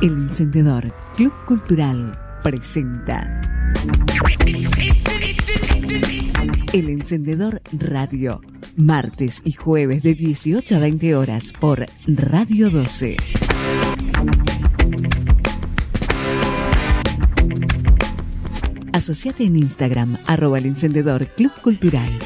El Encendedor Club Cultural presenta El Encendedor Radio, martes y jueves de 18 a 20 horas por Radio 12. Asociate en Instagram, arroba el encendedor Club Cultural.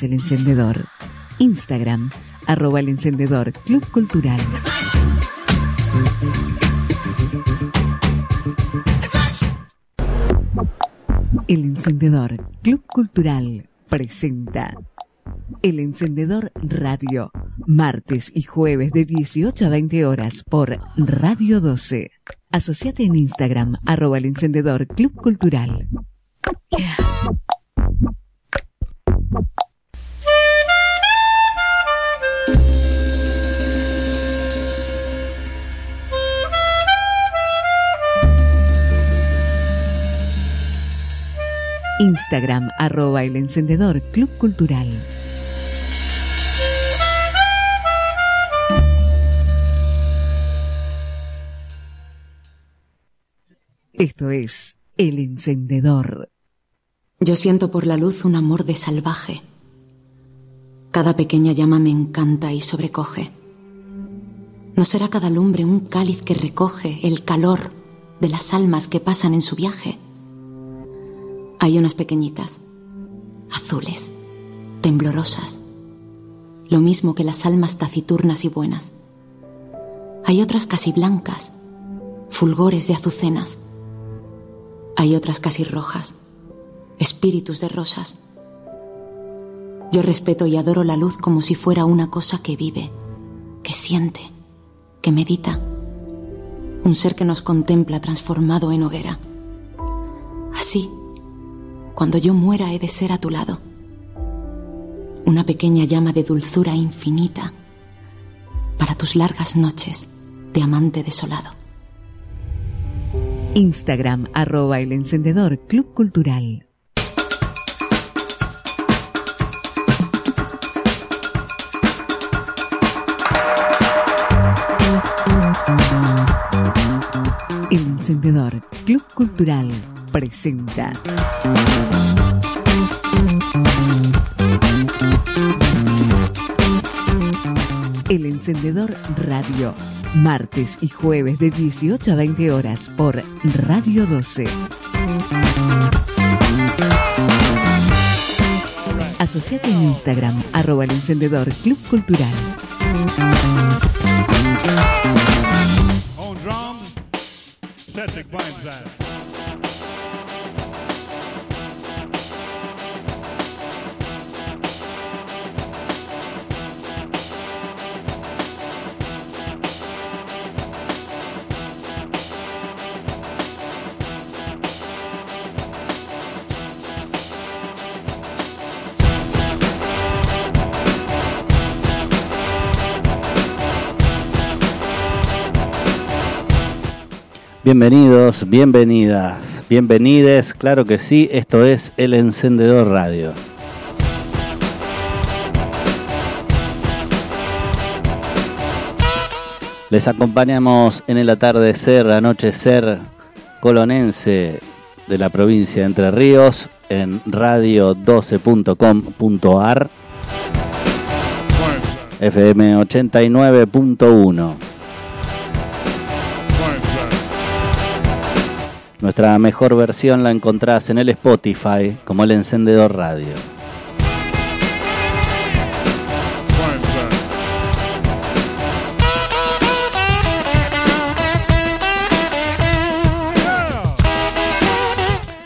El encendedor? Instagram, arroba el encendedor Club Cultural. El Encendedor Club Cultural presenta El Encendedor Radio, martes y jueves de 18 a 20 horas por Radio 12. Asociate en Instagram, arroba el encendedor Club Cultural. Instagram, arroba el encendedor Club Cultural. Esto es El Encendedor. Yo siento por la luz un amor de salvaje. Cada pequeña llama me encanta y sobrecoge. ¿No será cada lumbre un cáliz que recoge el calor de las almas que pasan en su viaje? Hay unas pequeñitas, azules, temblorosas, lo mismo que las almas taciturnas y buenas. Hay otras casi blancas, fulgores de azucenas. Hay otras casi rojas, espíritus de rosas. Yo respeto y adoro la luz como si fuera una cosa que vive, que siente, que medita. Un ser que nos contempla transformado en hoguera. Así, cuando yo muera he de ser a tu lado. Una pequeña llama de dulzura infinita para tus largas noches de amante desolado. Instagram, arroba el encendedor Club Cultural. El encendedor Club Cultural presenta. El Encendedor Radio, martes y jueves de 18 a 20 horas por Radio 12. Asociate en Instagram, arroba el encendedor Club Cultural. Bienvenidos, bienvenidas, bienvenides, claro que sí, esto es El Encendedor Radio. Les acompañamos en el atardecer, anochecer colonense de la provincia de Entre Ríos en radio12.com.ar FM 89.1. Nuestra mejor versión la encontrás en el Spotify como el Encendedor Radio.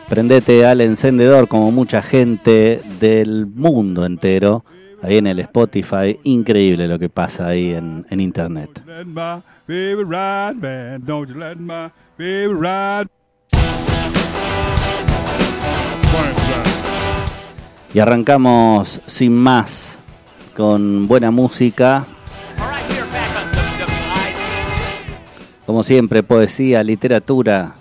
Prendete al encendedor como mucha gente del mundo entero. Ahí en el Spotify, increíble lo que pasa ahí en, en internet. Y arrancamos sin más con buena música. Como siempre, poesía, literatura,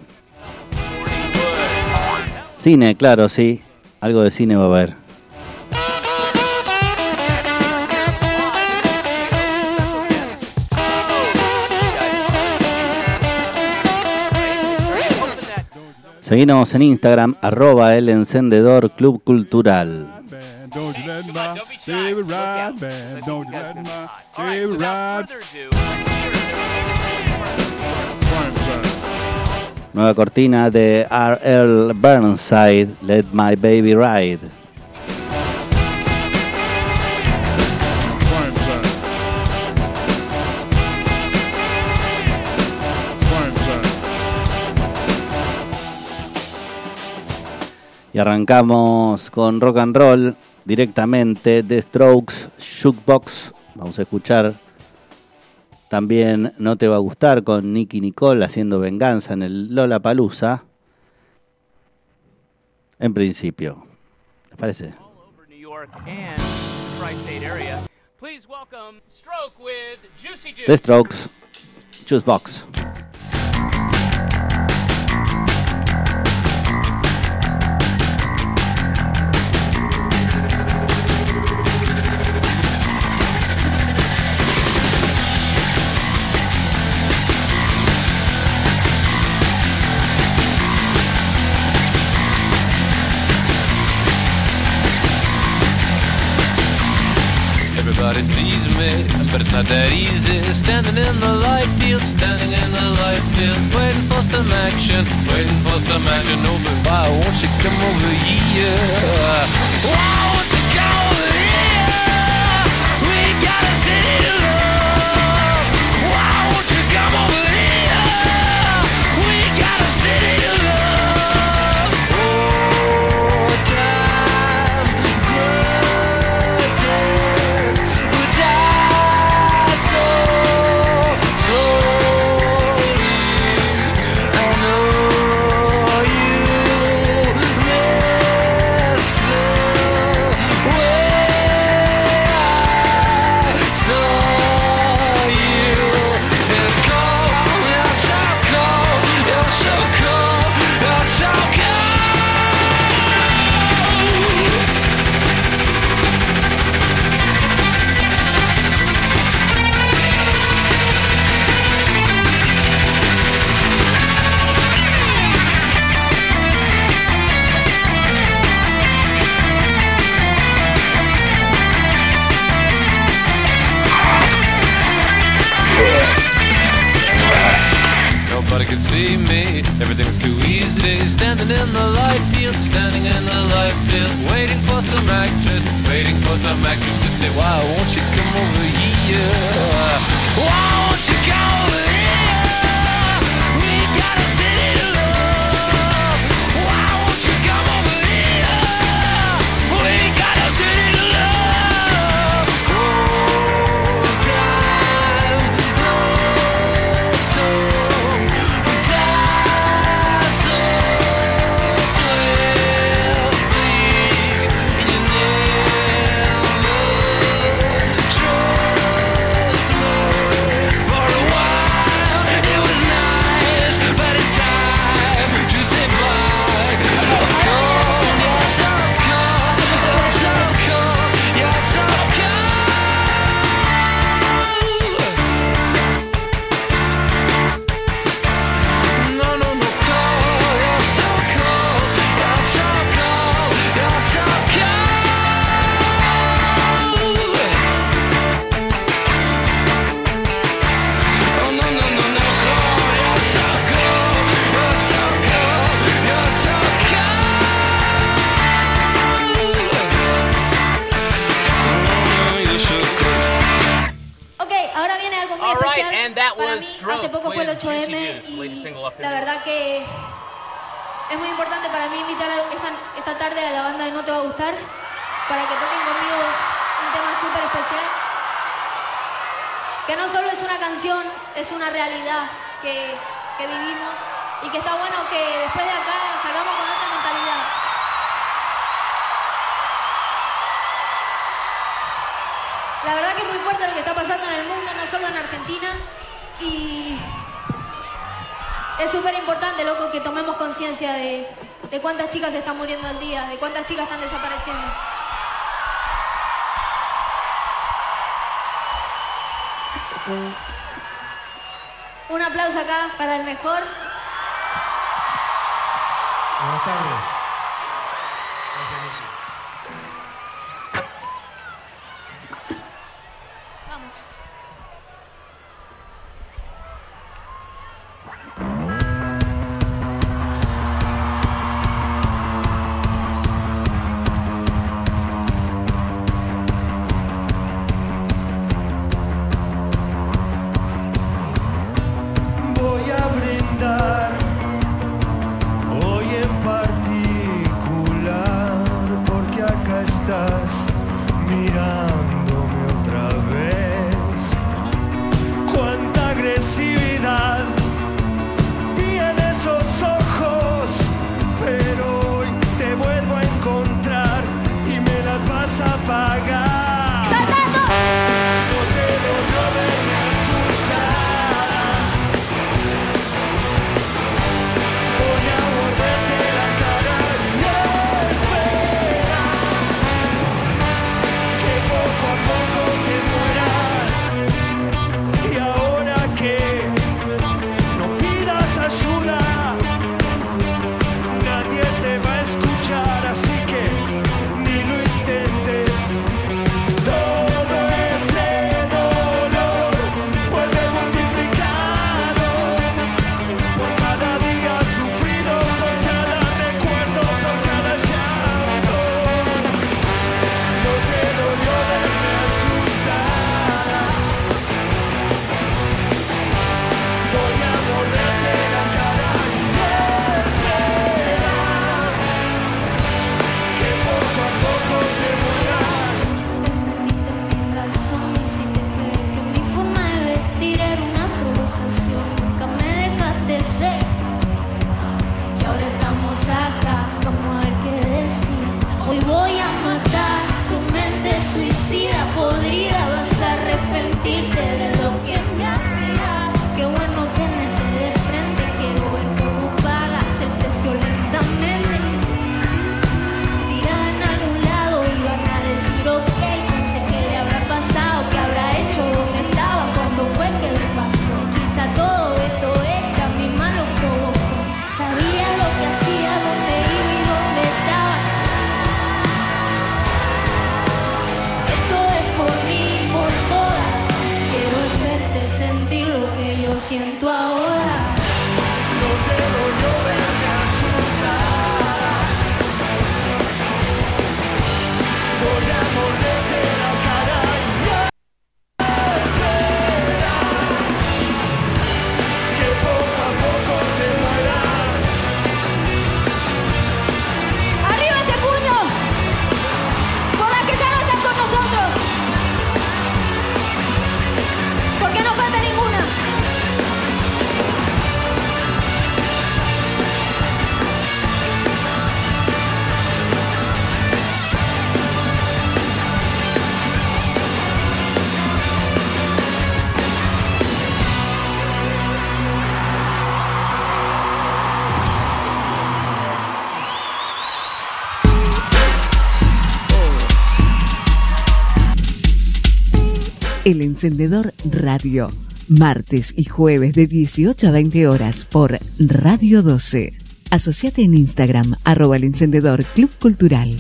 cine, claro, sí. Algo de cine va a haber. Seguimos en Instagram, arroba el encendedor club cultural. Nueva cortina de R.L. Burnside, Let My Baby Ride. Y arrancamos con rock and roll directamente de Strokes, Shookbox. Vamos a escuchar también No Te Va a Gustar con Nicky Nicole haciendo venganza en el Lola Palusa. En principio. ¿Les parece? the tri-state area. Please welcome Stroke with Juicy Juice. Everybody sees me, but it's not that easy. Standing in the light field, standing in the light field, waiting for some action, waiting for some action. But why won't you come over here? Why won't you Standing in the light field, standing in the light field, waiting for some actress, waiting for some actress to say, Why won't you come over la verdad que es muy importante para mí invitar a esta, esta tarde a la banda de No Te Va a Gustar para que toquen conmigo un tema súper especial. Que no solo es una canción, es una realidad que, que vivimos y que está bueno que después de acá salgamos con otra mentalidad. La verdad que es muy fuerte lo que está pasando en el mundo, no solo en Argentina. Y es súper importante, loco, que tomemos conciencia de, de cuántas chicas se están muriendo al día, de cuántas chicas están desapareciendo. Un aplauso acá para el mejor. Buenas tardes. El Encendedor Radio, martes y jueves de 18 a 20 horas por Radio 12. Asociate en Instagram, arroba el encendedor Club Cultural.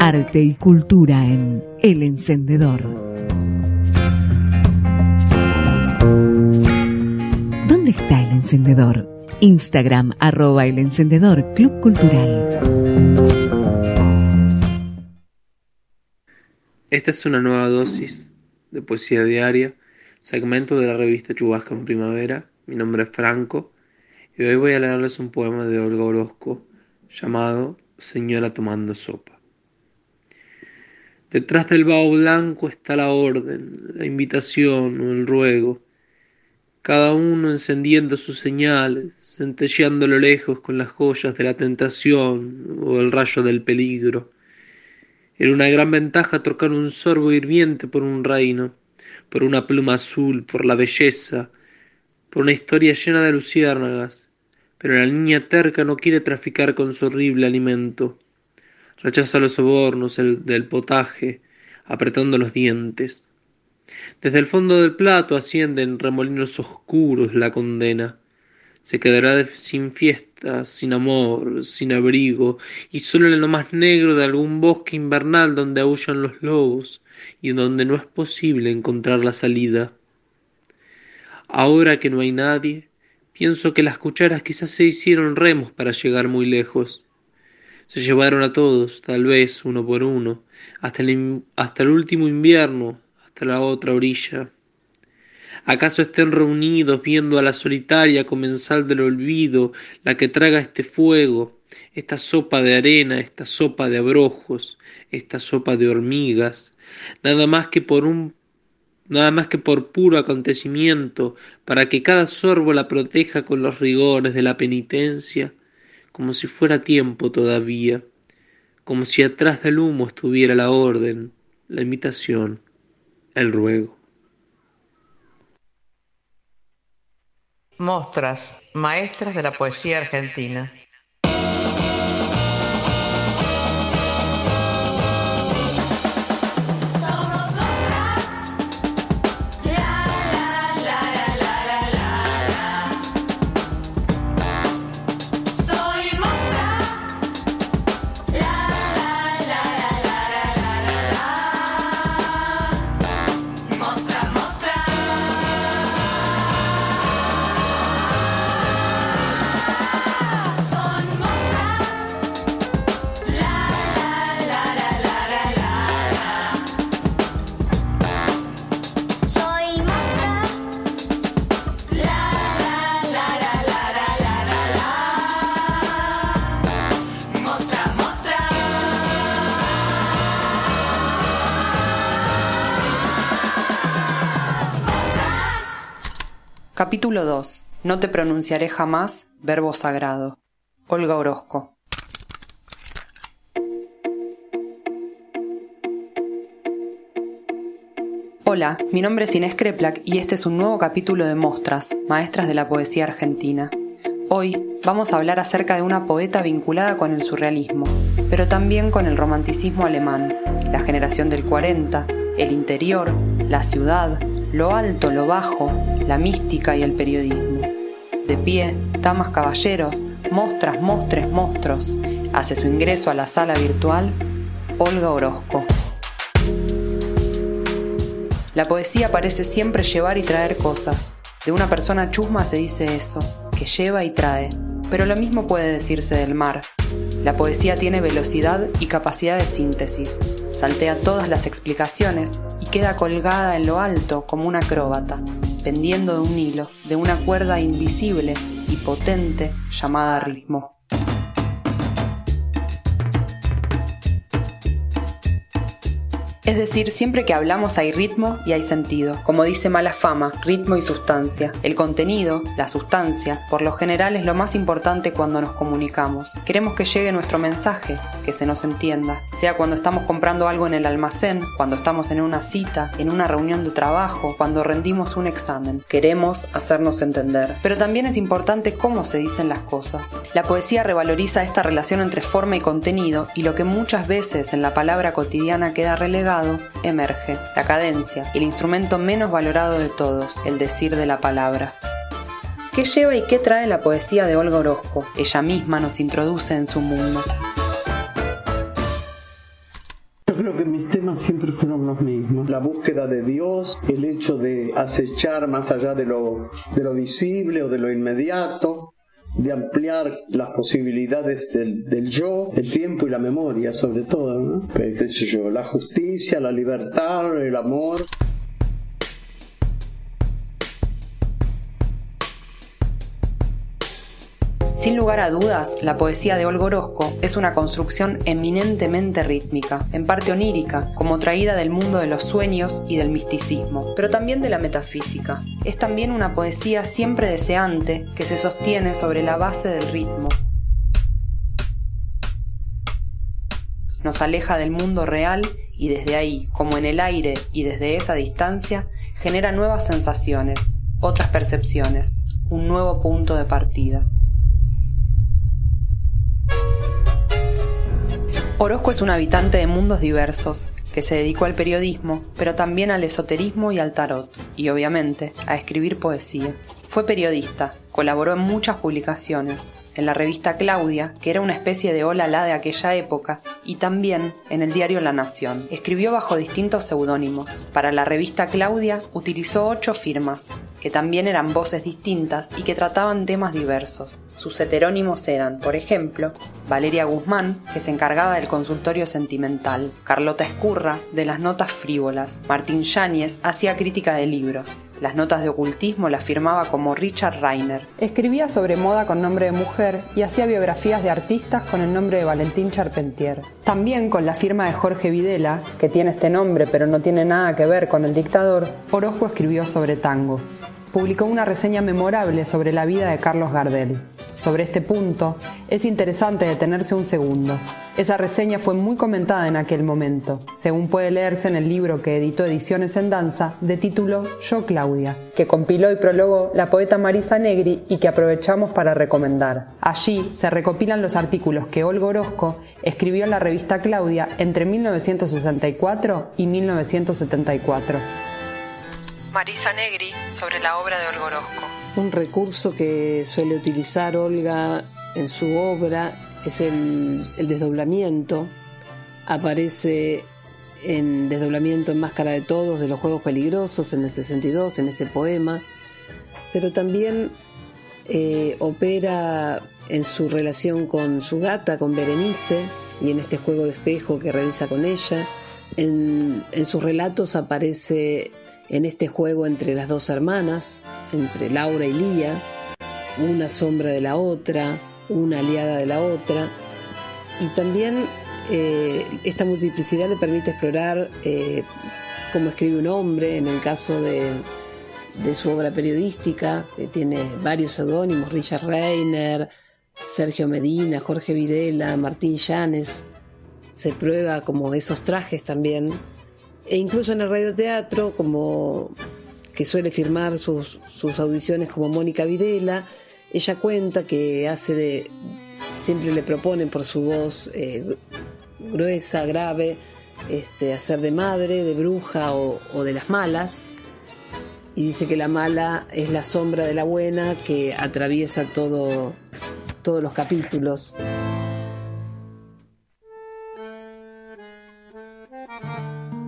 Arte y cultura en El Encendedor. ¿Dónde está el encendedor? Instagram arroba el encendedor Club Cultural. Esta es una nueva dosis de poesía diaria, segmento de la revista Chubasca en Primavera. Mi nombre es Franco y hoy voy a leerles un poema de Olga Orozco llamado Señora tomando sopa. Detrás del vaho blanco está la orden, la invitación o el ruego cada uno encendiendo sus señales, centelleando a lo lejos con las joyas de la tentación o el rayo del peligro. Era una gran ventaja trocar un sorbo hirviente por un reino, por una pluma azul, por la belleza, por una historia llena de luciérnagas. Pero la niña terca no quiere traficar con su horrible alimento. Rechaza los sobornos el, del potaje, apretando los dientes. Desde el fondo del plato ascienden remolinos oscuros la condena. Se quedará sin fiestas, sin amor, sin abrigo, y solo en lo más negro de algún bosque invernal donde aullan los lobos y donde no es posible encontrar la salida. Ahora que no hay nadie, pienso que las cucharas quizás se hicieron remos para llegar muy lejos. Se llevaron a todos, tal vez uno por uno, hasta el, hasta el último invierno, la otra orilla. ¿Acaso estén reunidos viendo a la solitaria comensal del olvido, la que traga este fuego, esta sopa de arena, esta sopa de abrojos, esta sopa de hormigas, nada más que por un nada más que por puro acontecimiento, para que cada sorbo la proteja con los rigores de la penitencia, como si fuera tiempo todavía, como si atrás del humo estuviera la orden, la invitación, el ruego. Mostras, maestras de la poesía argentina. Capítulo 2. No te pronunciaré jamás, verbo sagrado. Olga Orozco. Hola, mi nombre es Inés Kreplak y este es un nuevo capítulo de Mostras, Maestras de la Poesía Argentina. Hoy vamos a hablar acerca de una poeta vinculada con el surrealismo, pero también con el romanticismo alemán, la generación del 40, el interior, la ciudad, lo alto, lo bajo, la mística y el periodismo. De pie, damas caballeros, mostras, mostres, monstruos, hace su ingreso a la sala virtual Olga Orozco. La poesía parece siempre llevar y traer cosas. De una persona chusma se dice eso, que lleva y trae. Pero lo mismo puede decirse del mar. La poesía tiene velocidad y capacidad de síntesis. Saltea todas las explicaciones y queda colgada en lo alto como una acróbata, pendiendo de un hilo, de una cuerda invisible y potente llamada ritmo. Es decir, siempre que hablamos hay ritmo y hay sentido. Como dice Mala Fama, ritmo y sustancia. El contenido, la sustancia, por lo general es lo más importante cuando nos comunicamos. Queremos que llegue nuestro mensaje, que se nos entienda. Sea cuando estamos comprando algo en el almacén, cuando estamos en una cita, en una reunión de trabajo, cuando rendimos un examen. Queremos hacernos entender. Pero también es importante cómo se dicen las cosas. La poesía revaloriza esta relación entre forma y contenido y lo que muchas veces en la palabra cotidiana queda relegado emerge, la cadencia, el instrumento menos valorado de todos, el decir de la palabra. ¿Qué lleva y qué trae la poesía de Olga Orozco? Ella misma nos introduce en su mundo. Yo creo que mis temas siempre fueron los mismos. La búsqueda de Dios, el hecho de acechar más allá de lo, de lo visible o de lo inmediato, de ampliar las posibilidades del, del yo, el tiempo y la memoria sobre todo, ¿no? Pero, qué sé yo, la justicia, la libertad, el amor. Sin lugar a dudas, la poesía de Olga Orozco es una construcción eminentemente rítmica, en parte onírica, como traída del mundo de los sueños y del misticismo, pero también de la metafísica. Es también una poesía siempre deseante que se sostiene sobre la base del ritmo. nos aleja del mundo real y desde ahí, como en el aire y desde esa distancia, genera nuevas sensaciones, otras percepciones, un nuevo punto de partida. Orozco es un habitante de mundos diversos, que se dedicó al periodismo, pero también al esoterismo y al tarot, y obviamente a escribir poesía. Fue periodista, colaboró en muchas publicaciones, en la revista Claudia, que era una especie de hola la de aquella época, y también en el diario La Nación. Escribió bajo distintos seudónimos. Para la revista Claudia utilizó ocho firmas, que también eran voces distintas y que trataban temas diversos. Sus heterónimos eran, por ejemplo, Valeria Guzmán, que se encargaba del consultorio sentimental, Carlota Escurra, de las notas frívolas, Martín Yáñez hacía crítica de libros, las notas de ocultismo las firmaba como Richard Reiner. Escribía sobre moda con nombre de mujer y hacía biografías de artistas con el nombre de Valentín Charpentier. También con la firma de Jorge Videla, que tiene este nombre pero no tiene nada que ver con el dictador, Orozco escribió sobre tango. Publicó una reseña memorable sobre la vida de Carlos Gardel. Sobre este punto, es interesante detenerse un segundo. Esa reseña fue muy comentada en aquel momento, según puede leerse en el libro que editó Ediciones en Danza, de título Yo Claudia, que compiló y prologó la poeta Marisa Negri y que aprovechamos para recomendar. Allí se recopilan los artículos que Olga Orozco escribió en la revista Claudia entre 1964 y 1974. Marisa Negri sobre la obra de Olga Orozco. Un recurso que suele utilizar Olga en su obra es el, desdoblamiento. Aparece en Desdoblamiento en Máscara de Todos de los Juegos Peligrosos en el 62, en ese poema, pero también eh, opera en su relación con su gata, con Berenice, y en este juego de espejo que realiza con ella. En, en sus relatos aparece en este juego entre las dos hermanas, entre Laura y Lía, una sombra de la otra, una aliada de la otra, y también eh, esta multiplicidad le permite explorar eh, cómo escribe un hombre, en el caso de, de su obra periodística, que tiene varios seudónimos, Richard Reiner, Sergio Medina, Jorge Videla, Martín Llanes, se prueba como esos trajes también e incluso en el radioteatro, como que suele firmar sus, sus audiciones como Mónica Videla, ella cuenta que hace de, siempre le proponen por su voz eh, gruesa, grave, este, hacer de madre, de bruja o, o, de las malas. Y dice que la mala es la sombra de la buena que atraviesa todo, todos los capítulos.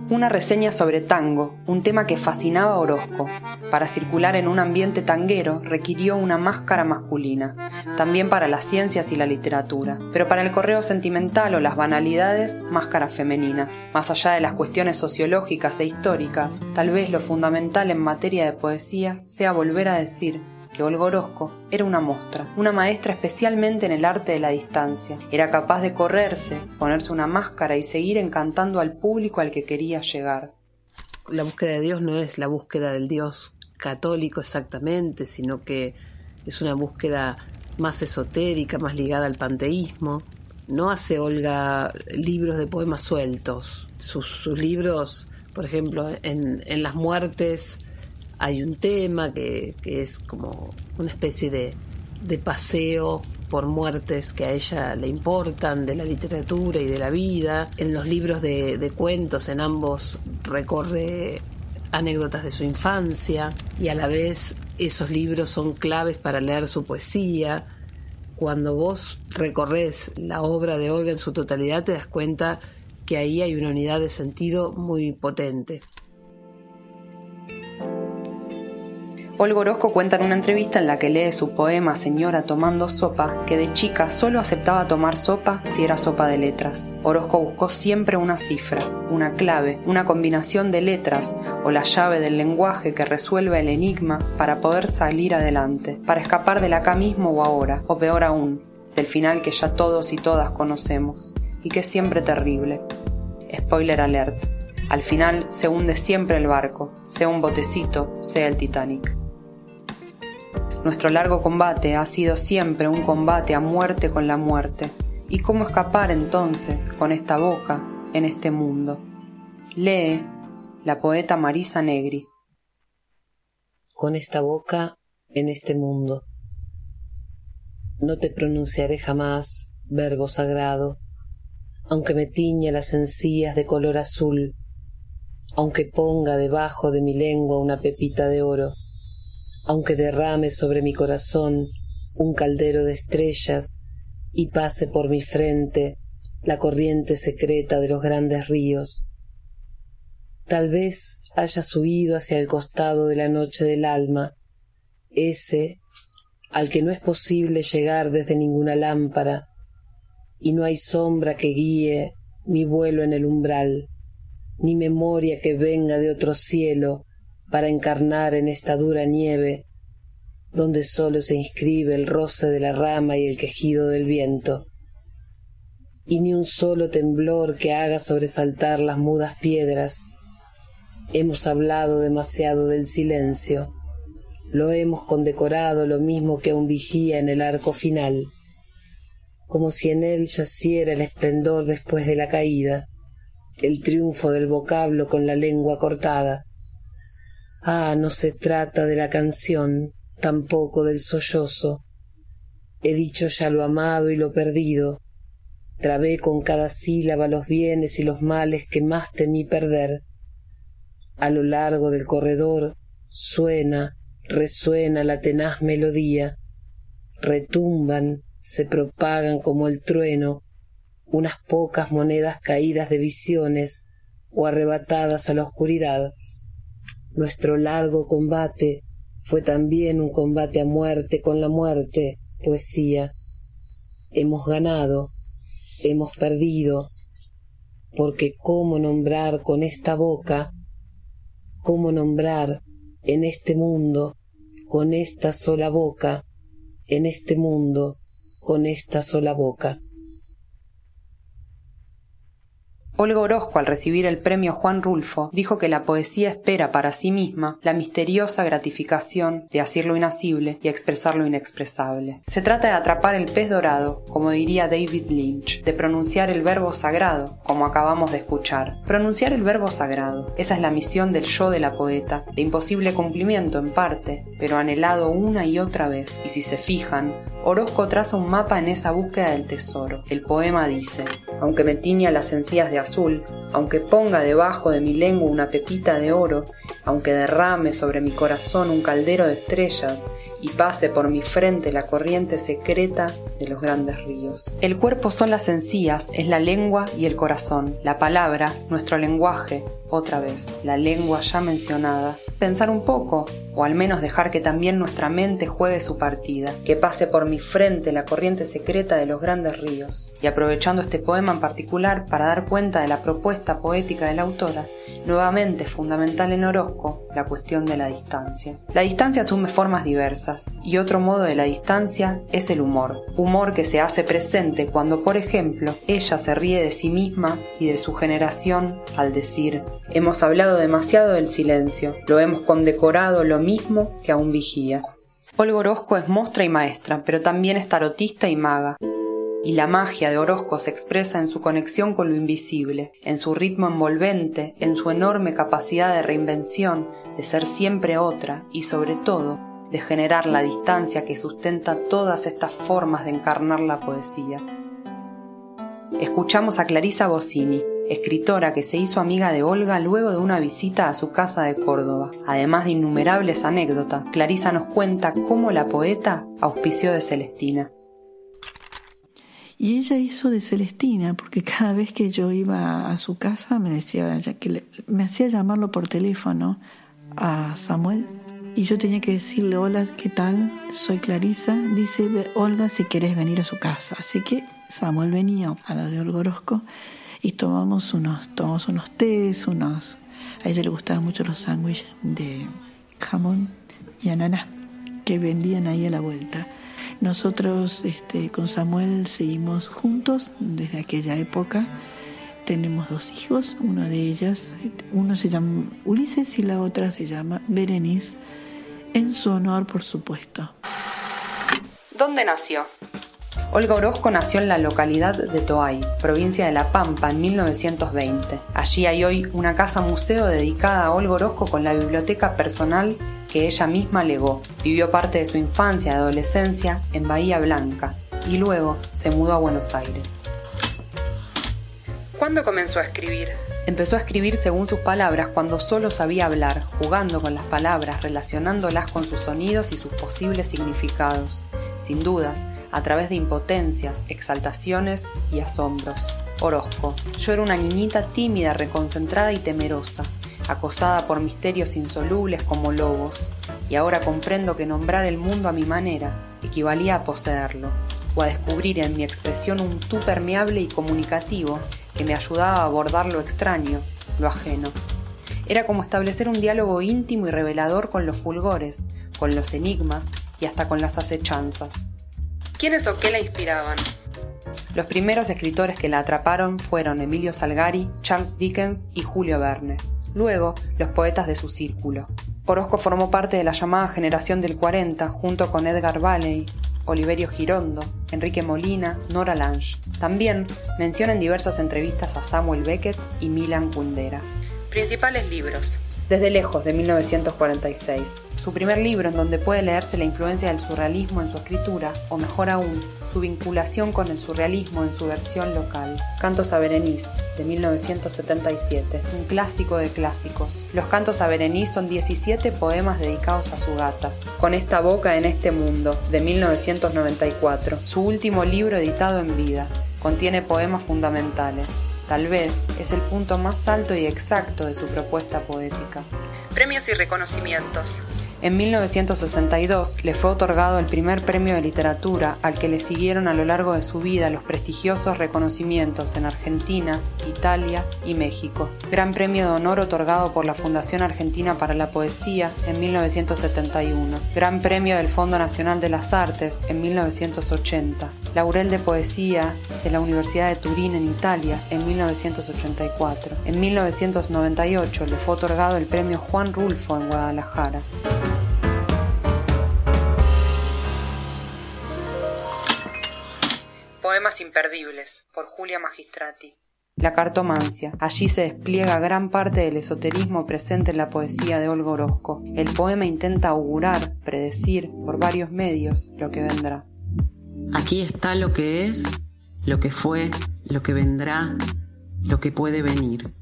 Una reseña sobre tango, un tema que fascinaba a Orozco. Para circular en un ambiente tanguero requirió una máscara masculina, también para las ciencias y la literatura, pero para el correo sentimental o las banalidades, máscaras femeninas. Más allá de las cuestiones sociológicas e históricas, tal vez lo fundamental en materia de poesía sea volver a decir que Olga Orozco era una mostra, una maestra especialmente en el arte de la distancia. Era capaz de correrse, ponerse una máscara y seguir encantando al público al que quería llegar. La búsqueda de Dios no es la búsqueda del Dios católico exactamente, sino que es una búsqueda más esotérica, más ligada al panteísmo. No hace Olga libros de poemas sueltos. Sus, libros, por ejemplo, en las muertes hay un tema que, es como una especie de, de, paseo por muertes que a ella le importan, de la literatura y de la vida. En los libros de, de cuentos, en ambos recorre anécdotas de su infancia y a la vez esos libros son claves para leer su poesía. Cuando vos recorres la obra de Olga en su totalidad te das cuenta que ahí hay una unidad de sentido muy potente. Olga Orozco cuenta en una entrevista en la que lee su poema Señora tomando sopa que de chica solo aceptaba tomar sopa si era sopa de letras. Orozco buscó siempre una cifra, una clave, una combinación de letras o la llave del lenguaje que resuelve el enigma para poder salir adelante, para escapar del acá mismo o ahora, o peor aún, del final que ya todos y todas conocemos y que es siempre terrible. Spoiler alert. Al final se hunde siempre el barco, sea un botecito, sea el Titanic. Nuestro largo combate ha sido siempre un combate a muerte con la muerte, ¿Y cómo escapar entonces con esta boca en este mundo? Lee la poeta Marisa Negri. Con esta boca en este mundo. No te pronunciaré jamás verbo sagrado, aunque me tiña las encías de color azul, aunque ponga debajo de mi lengua una pepita de oro, aunque derrame sobre mi corazón un caldero de estrellas y pase por mi frente la corriente secreta de los grandes ríos. Tal vez haya subido hacia el costado de la noche del alma, ese al que no es posible llegar desde ninguna lámpara, y no hay sombra que guíe mi vuelo en el umbral, ni memoria que venga de otro cielo para encarnar en esta dura nieve, donde sólo se inscribe el roce de la rama y el quejido del viento, y ni un solo temblor que haga sobresaltar las mudas piedras. Hemos hablado demasiado del silencio, lo hemos condecorado lo mismo que un vigía en el arco final como si en él yaciera el esplendor después de la caída, el triunfo del vocablo con la lengua cortada. Ah, no se trata de la canción, tampoco del sollozo. He dicho ya lo amado y lo perdido. Trabé con cada sílaba los bienes y los males que más temí perder. A lo largo del corredor suena, resuena la tenaz melodía. Retumban, se propagan como el trueno unas pocas monedas caídas de visiones o arrebatadas a la oscuridad. Nuestro largo combate fue también un combate a muerte con la muerte, poesía. Hemos ganado, hemos perdido, porque cómo nombrar con esta boca, cómo nombrar en este mundo, con esta sola boca, en este mundo, con esta sola boca. Olga Orozco, al recibir el premio Juan Rulfo, dijo que la poesía espera para sí misma la misteriosa gratificación de hacer lo inasible y expresar lo inexpresable. Se trata de atrapar el pez dorado, como diría David Lynch, de pronunciar el verbo sagrado, como acabamos de escuchar. Pronunciar el verbo sagrado, esa es la misión del yo de la poeta, de imposible cumplimiento en parte, pero anhelado una y otra vez, y si se fijan, Orozco traza un mapa en esa búsqueda del tesoro. El poema dice, aunque me tiña las encías de azul, aunque ponga debajo de mi lengua una pepita de oro, aunque derrame sobre mi corazón un caldero de estrellas y pase por mi frente la corriente secreta de los grandes ríos. El cuerpo son las encías, es la lengua y el corazón, la palabra, nuestro lenguaje, otra vez, la lengua ya mencionada, pensar un poco, o al menos dejar que también nuestra mente juegue su partida, que pase por mi frente la corriente secreta de los grandes ríos. Y aprovechando este poema en particular para dar cuenta de la propuesta poética de la autora, nuevamente fundamental en Orozco la cuestión de la distancia. La distancia asume formas diversas, y otro modo de la distancia es el humor. Humor que se hace presente cuando, por ejemplo, ella se ríe de sí misma y de su generación al decir Hemos hablado demasiado del silencio, lo hemos condecorado lo mismo que a un vigía. Olga Orozco es mostra y maestra, pero también es tarotista y maga. Y la magia de Orozco se expresa en su conexión con lo invisible, en su ritmo envolvente, en su enorme capacidad de reinvención, de ser siempre otra y sobre todo de generar la distancia que sustenta todas estas formas de encarnar la poesía. Escuchamos a Clarisa Bossini, escritora que se hizo amiga de Olga luego de una visita a su casa de Córdoba. Además de innumerables anécdotas, Clarisa nos cuenta cómo la poeta auspició de Celestina. Y ella hizo de Celestina, porque cada vez que yo iba a su casa me decía que me hacía llamarlo por teléfono a Samuel y yo tenía que decirle hola, ¿qué tal? Soy Clarisa. Dice Olga si querés venir a su casa. Así que Samuel venía a la de Olga Orozco y tomamos unos, tomamos unos tés, unos... A ella le gustaban mucho los sándwiches de jamón y ananá que vendían ahí a la vuelta. Nosotros este, con Samuel seguimos juntos desde aquella época. Tenemos dos hijos, una de ellas, uno se llama Ulises y la otra se llama Berenice, en su honor, por supuesto. ¿Dónde nació? Olga Orozco nació en la localidad de Toay, provincia de La Pampa, en 1920. Allí hay hoy una casa museo dedicada a Olga Orozco con la biblioteca personal que ella misma legó. Vivió parte de su infancia y adolescencia en Bahía Blanca y luego se mudó a Buenos Aires. ¿Cuándo comenzó a escribir? Empezó a escribir según sus palabras cuando solo sabía hablar, jugando con las palabras, relacionándolas con sus sonidos y sus posibles significados. Sin dudas, a través de impotencias, exaltaciones y asombros. Orozco. Yo era una niñita tímida, reconcentrada y temerosa, acosada por misterios insolubles como lobos, y ahora comprendo que nombrar el mundo a mi manera equivalía a poseerlo, o a descubrir en mi expresión un tú permeable y comunicativo que me ayudaba a abordar lo extraño, lo ajeno. Era como establecer un diálogo íntimo y revelador con los fulgores, con los enigmas y hasta con las acechanzas. ¿Quiénes o qué la inspiraban? Los primeros escritores que la atraparon fueron Emilio Salgari, Charles Dickens y Julio Verne. Luego, los poetas de su círculo. Orozco formó parte de la llamada generación del 40 junto con Edgar Valley, Oliverio Girondo, Enrique Molina, Nora Lange. También menciona en diversas entrevistas a Samuel Beckett y Milan Kundera. Principales libros. Desde lejos, de 1946. Su primer libro en donde puede leerse la influencia del surrealismo en su escritura, o mejor aún, su vinculación con el surrealismo en su versión local. Cantos a Berenice, de 1977, un clásico de clásicos. Los Cantos a Berenice son 17 poemas dedicados a su gata. Con esta boca en este mundo, de 1994, su último libro editado en vida. Contiene poemas fundamentales. Tal vez es el punto más alto y exacto de su propuesta poética. Premios y reconocimientos. En 1962 le fue otorgado el primer premio de literatura al que le siguieron a lo largo de su vida los prestigiosos reconocimientos en Argentina, Italia y México. Gran premio de honor otorgado por la Fundación Argentina para la Poesía en 1971. Gran premio del Fondo Nacional de las Artes en 1980. Laurel de Poesía de la Universidad de Turín en Italia en 1984. En 1998 le fue otorgado el premio Juan Rulfo en Guadalajara. Poemas imperdibles por Julia Magistrati. La cartomancia. Allí se despliega gran parte del esoterismo presente en la poesía de Olga Orozco. El poema intenta augurar, predecir, por varios medios, lo que vendrá. Aquí está lo que es, lo que fue, lo que vendrá, lo que puede venir.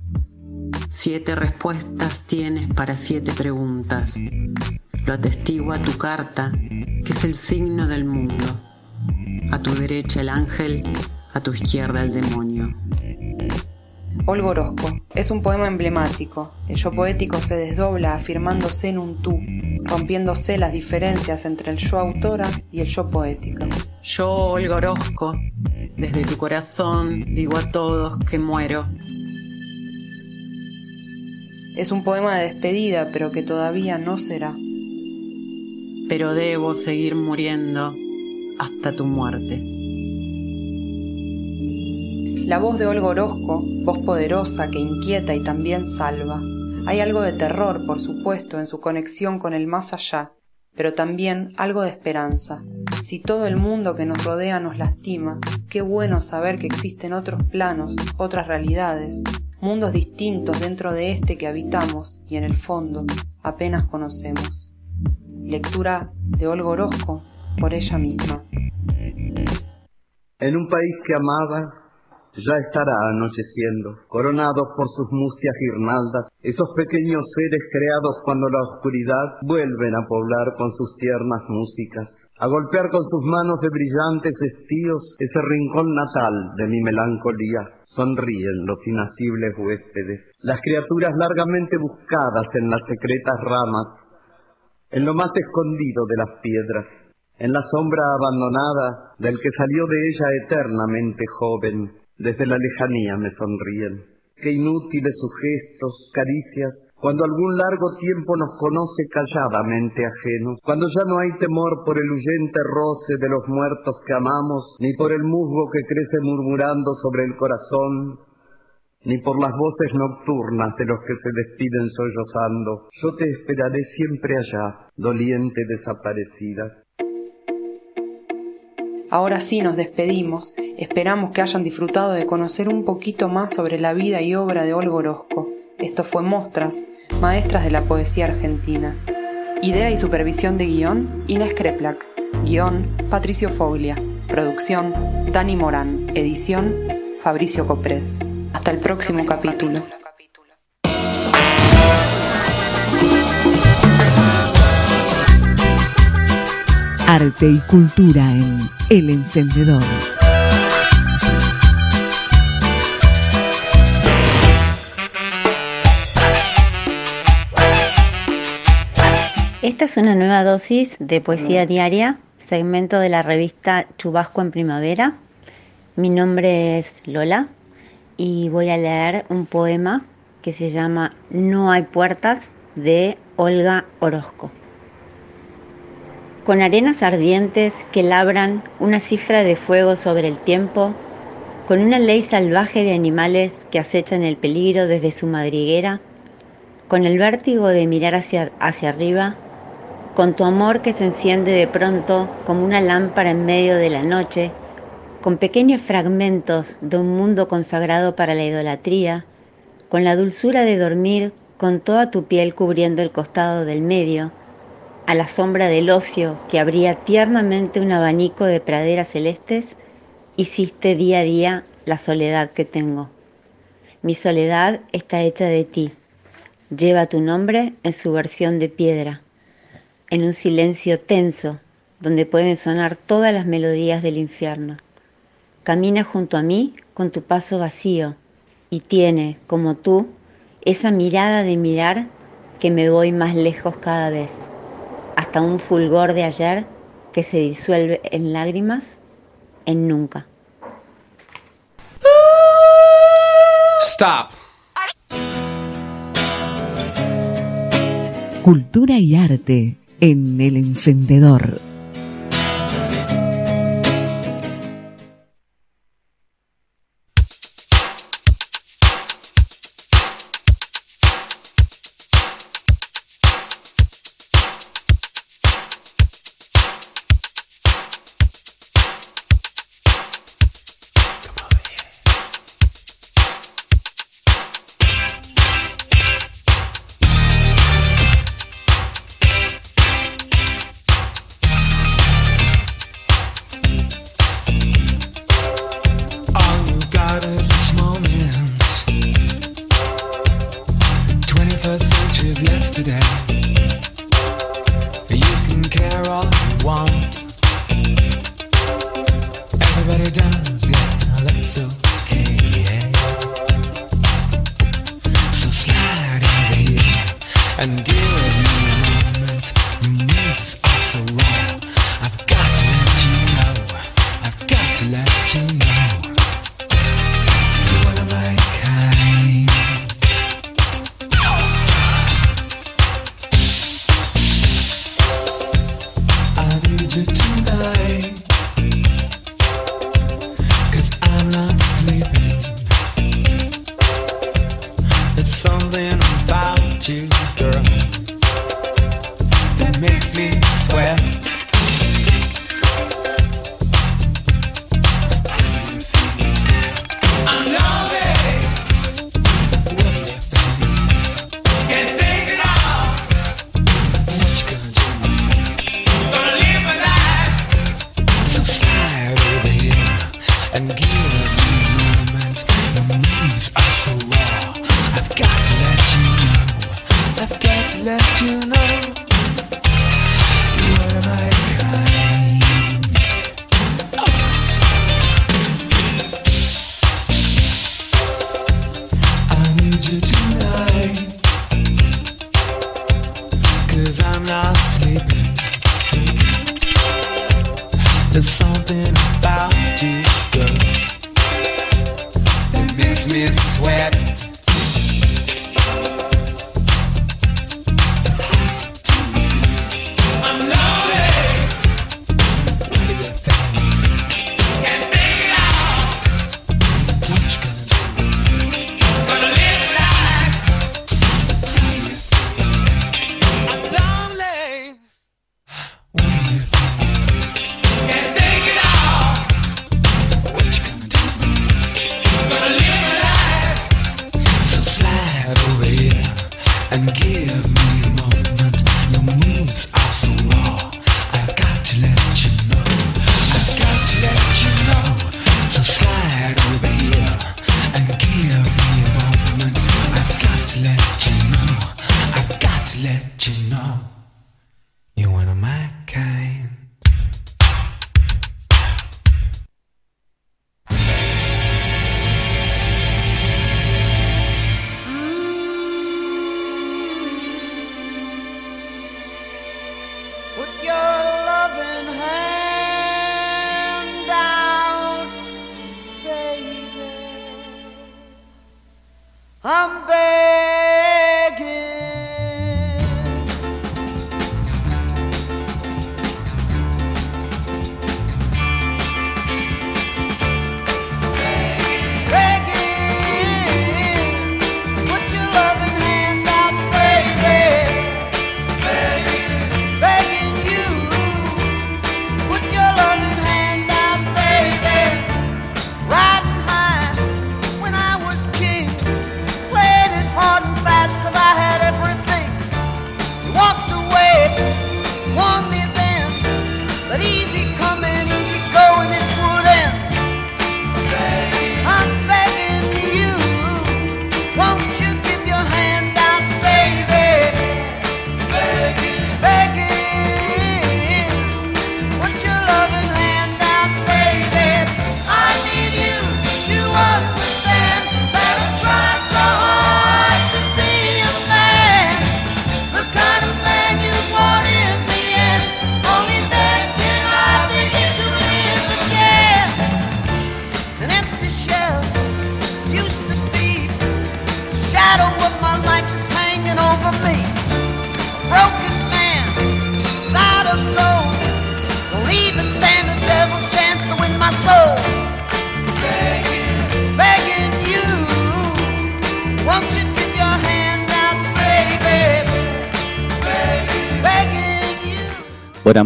Siete respuestas tienes para siete preguntas. Lo atestigua tu carta, que es el signo del mundo. A tu derecha el ángel, a tu izquierda el demonio. Olga Orozco es un poema emblemático. El yo poético se desdobla afirmándose en un tú, rompiéndose las diferencias entre el yo autora y el yo poético. Yo, Olga Orozco, desde tu corazón digo a todos que muero. Es un poema de despedida, pero que todavía no será. Pero debo seguir muriendo hasta tu muerte. La voz de Olga Orozco, voz poderosa que inquieta y también salva. Hay algo de terror, por supuesto, en su conexión con el más allá, pero también algo de esperanza. Si todo el mundo que nos rodea nos lastima, qué bueno saber que existen otros planos, otras realidades, mundos distintos dentro de este que habitamos y en el fondo apenas conocemos. Lectura de Olga Orozco por ella misma. En un país que amaba, ya estará anocheciendo, coronados por sus mustias guirnaldas, esos pequeños seres creados cuando la oscuridad vuelven a poblar con sus tiernas músicas, a golpear con sus manos de brillantes estíos ese rincón natal de mi melancolía. Sonríen los inacibles huéspedes, las criaturas largamente buscadas en las secretas ramas, en lo más escondido de las piedras, en la sombra abandonada del que salió de ella eternamente joven, desde la lejanía me sonríen. Qué inútiles sus gestos, caricias, cuando algún largo tiempo nos conoce calladamente ajenos, cuando ya no hay temor por el huyente roce de los muertos que amamos, ni por el musgo que crece murmurando sobre el corazón, ni por las voces nocturnas de los que se despiden sollozando. Yo te esperaré siempre allá, doliente desaparecida. Ahora sí nos despedimos. Esperamos que hayan disfrutado de conocer un poquito más sobre la vida y obra de Olga Orozco. Esto fue Mostras, Maestras de la Poesía Argentina. Idea y supervisión de guion, Inés Kreplak. Guión, Patricio Foglia. Producción, Dani Morán. Edición, Fabricio Coprés. Hasta el próximo, capítulo. Arte y cultura en El Encendedor. Esta es una nueva dosis de poesía diaria, segmento de la revista Chubasco en Primavera. Mi nombre es Lola y voy a leer un poema que se llama No hay puertas de Olga Orozco. Con arenas ardientes que labran una cifra de fuego sobre el tiempo, con una ley salvaje de animales que acechan el peligro desde su madriguera, con el vértigo de mirar hacia, hacia arriba, con tu amor que se enciende de pronto como una lámpara en medio de la noche, con pequeños fragmentos de un mundo consagrado para la idolatría, con la dulzura de dormir con toda tu piel cubriendo el costado del medio, a la sombra del ocio que abría tiernamente un abanico de praderas celestes, hiciste día a día la soledad que tengo. Mi soledad está hecha de ti. Lleva tu nombre en su versión de piedra, en un silencio tenso donde pueden sonar todas las melodías del infierno. Camina junto a mí con tu paso vacío y tiene, como tú, esa mirada de mirar que me voy más lejos cada vez hasta un fulgor de ayer que se disuelve en lágrimas en nunca. Stop. Cultura y arte en el encendedor.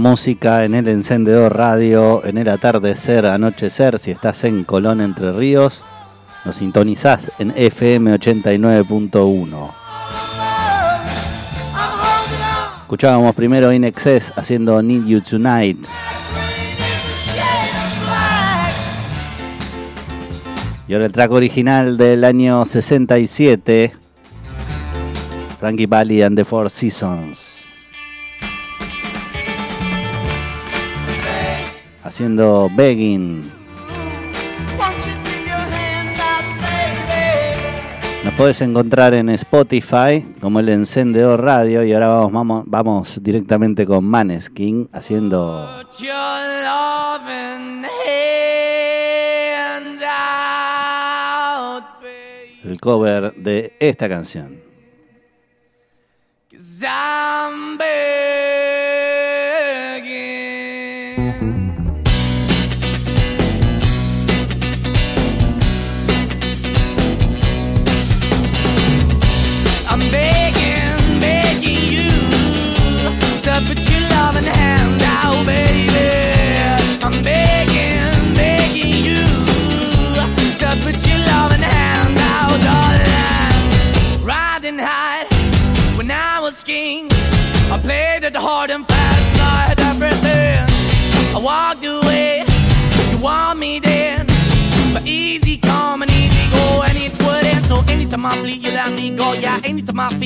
Música en el encendedor radio, en el atardecer, anochecer, si estás en Colón Entre Ríos, nos sintonizás en FM 89.1. Escuchábamos primero In Excess haciendo Need You Tonight. Y ahora el track original del año 67, Frankie Valli and the Four Seasons. Haciendo Begging. Nos podés encontrar en Spotify como el encendedor radio y ahora vamos, vamos, directamente con Maneskin haciendo el cover de esta canción. 'cause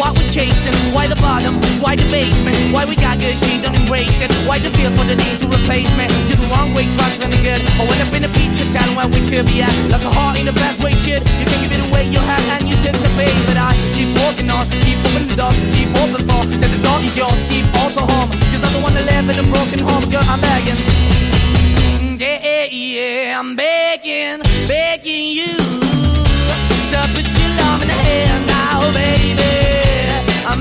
Why we chasing? Why the bottom? Why the basement? Why we got good, she don't embrace it? Why the feel for the need to replace me? You're the wrong way, trying to be good. I went up in a feature town where we could be at. Like a heart in the best way, shit. You can give it away, you have, and you tend to pay. But I keep walking on, keep opening the keep open for that the door is yours. Keep also home, cause I'm the one that live in a broken home, girl. I'm begging. You the hand now, baby. I'm begging, begging you to put your love in the hand now, darling.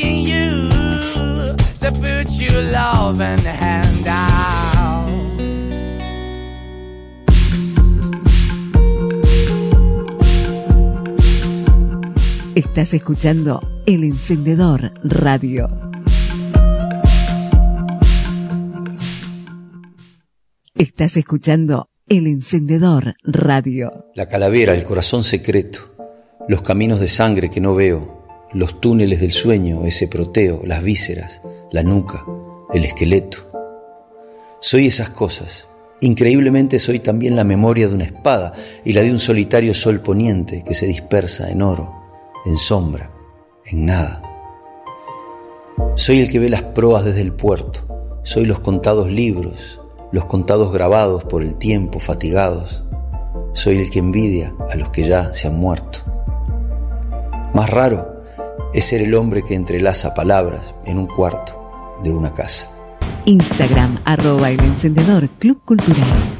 begging you. To put your loving hand out. Estás escuchando El Encendedor Radio. Estás escuchando El Encendedor Radio. La calavera, el corazón secreto, los caminos de sangre que no veo, los túneles del sueño, ese proteo, las vísceras, la nuca, el esqueleto. Soy esas cosas. Increíblemente soy también la memoria de una espada y la de un solitario sol poniente que se dispersa en oro, en sombra, en nada. Soy el que ve las proas desde el puerto, soy los contados libros, los contados grabados por el tiempo, fatigados. Soy el que envidia a los que ya se han muerto. Más raro es ser el hombre que entrelaza palabras en un cuarto de una casa. Instagram arroba El Encendedor Club Cultural.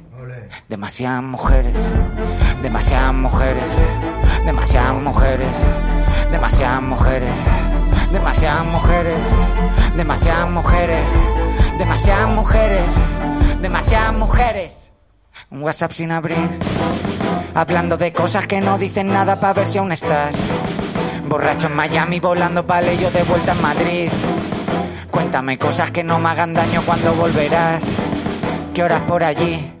Demasiadas mujeres, demasiadas mujeres, demasiadas mujeres, demasiadas mujeres, demasiadas mujeres, demasiadas mujeres, demasiadas mujeres, demasiadas mujeres. Un WhatsApp sin abrir, hablando de cosas que no dicen nada para ver si aún estás. Borracho en Miami, volando para yo de vuelta en Madrid. Cuéntame cosas que no me hagan daño cuando volverás. ¿Qué horas por allí?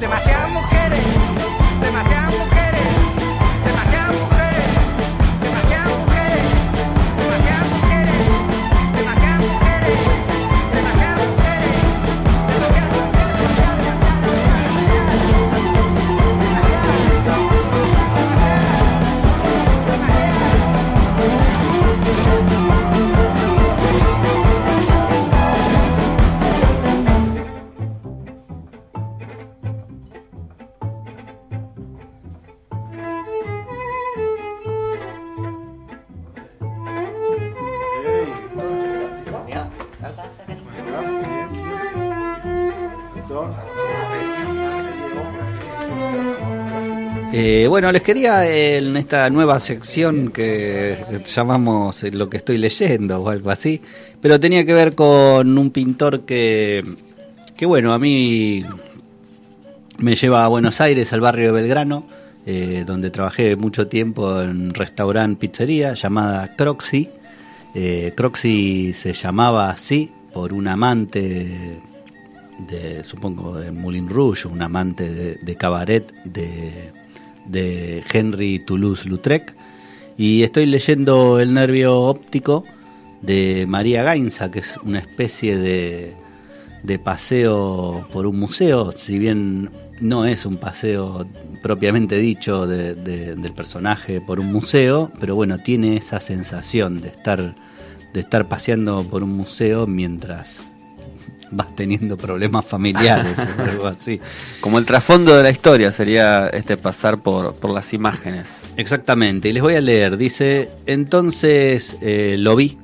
Demasiadas bueno, les quería eh, en esta nueva sección que llamamos eh, lo que estoy leyendo o algo así, pero tenía que ver con un pintor que, que bueno, a mí me lleva a Buenos Aires, al barrio de Belgrano, eh, donde trabajé mucho tiempo en restaurante pizzería llamada Croxy. Eh, Croxy se llamaba así por un amante de, supongo, de Moulin Rouge, un amante de cabaret de, de Henry Toulouse-Lautrec. Y estoy leyendo El nervio óptico de María Gainza, que es una especie de, de paseo por un museo, si bien no es un paseo propiamente dicho de- de- del personaje por un museo, pero bueno, tiene esa sensación de estar, de estar paseando por un museo mientras vas teniendo problemas familiares o algo así. Como el trasfondo de la historia sería este pasar por, por las imágenes. Exactamente, y les voy a leer. Dice, entonces eh, lo vi,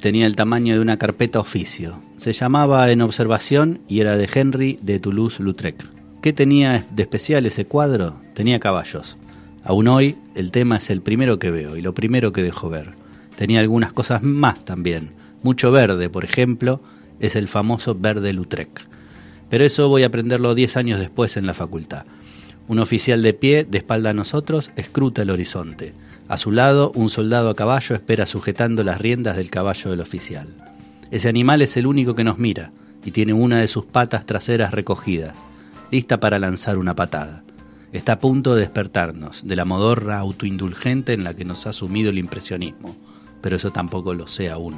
tenía el tamaño de una carpeta oficio. Se llamaba En Observación y era de Henry de Toulouse-Lautrec. ¿Qué tenía de especial ese cuadro? Tenía caballos. Aún hoy el tema es el primero que veo y lo primero que dejo ver. Tenía algunas cosas más también. Mucho verde, por ejemplo, es el famoso verde Lautrec. Pero eso voy a aprenderlo 10 años después en la facultad. Un oficial de pie, de espalda a nosotros, escruta el horizonte. A su lado, un soldado a caballo espera sujetando las riendas del caballo del oficial. Ese animal es el único que nos mira y tiene una de sus patas traseras recogidas, lista para lanzar una patada. Está a punto de despertarnos de la modorra autoindulgente en la que nos ha sumido el impresionismo, pero eso tampoco lo sé aún.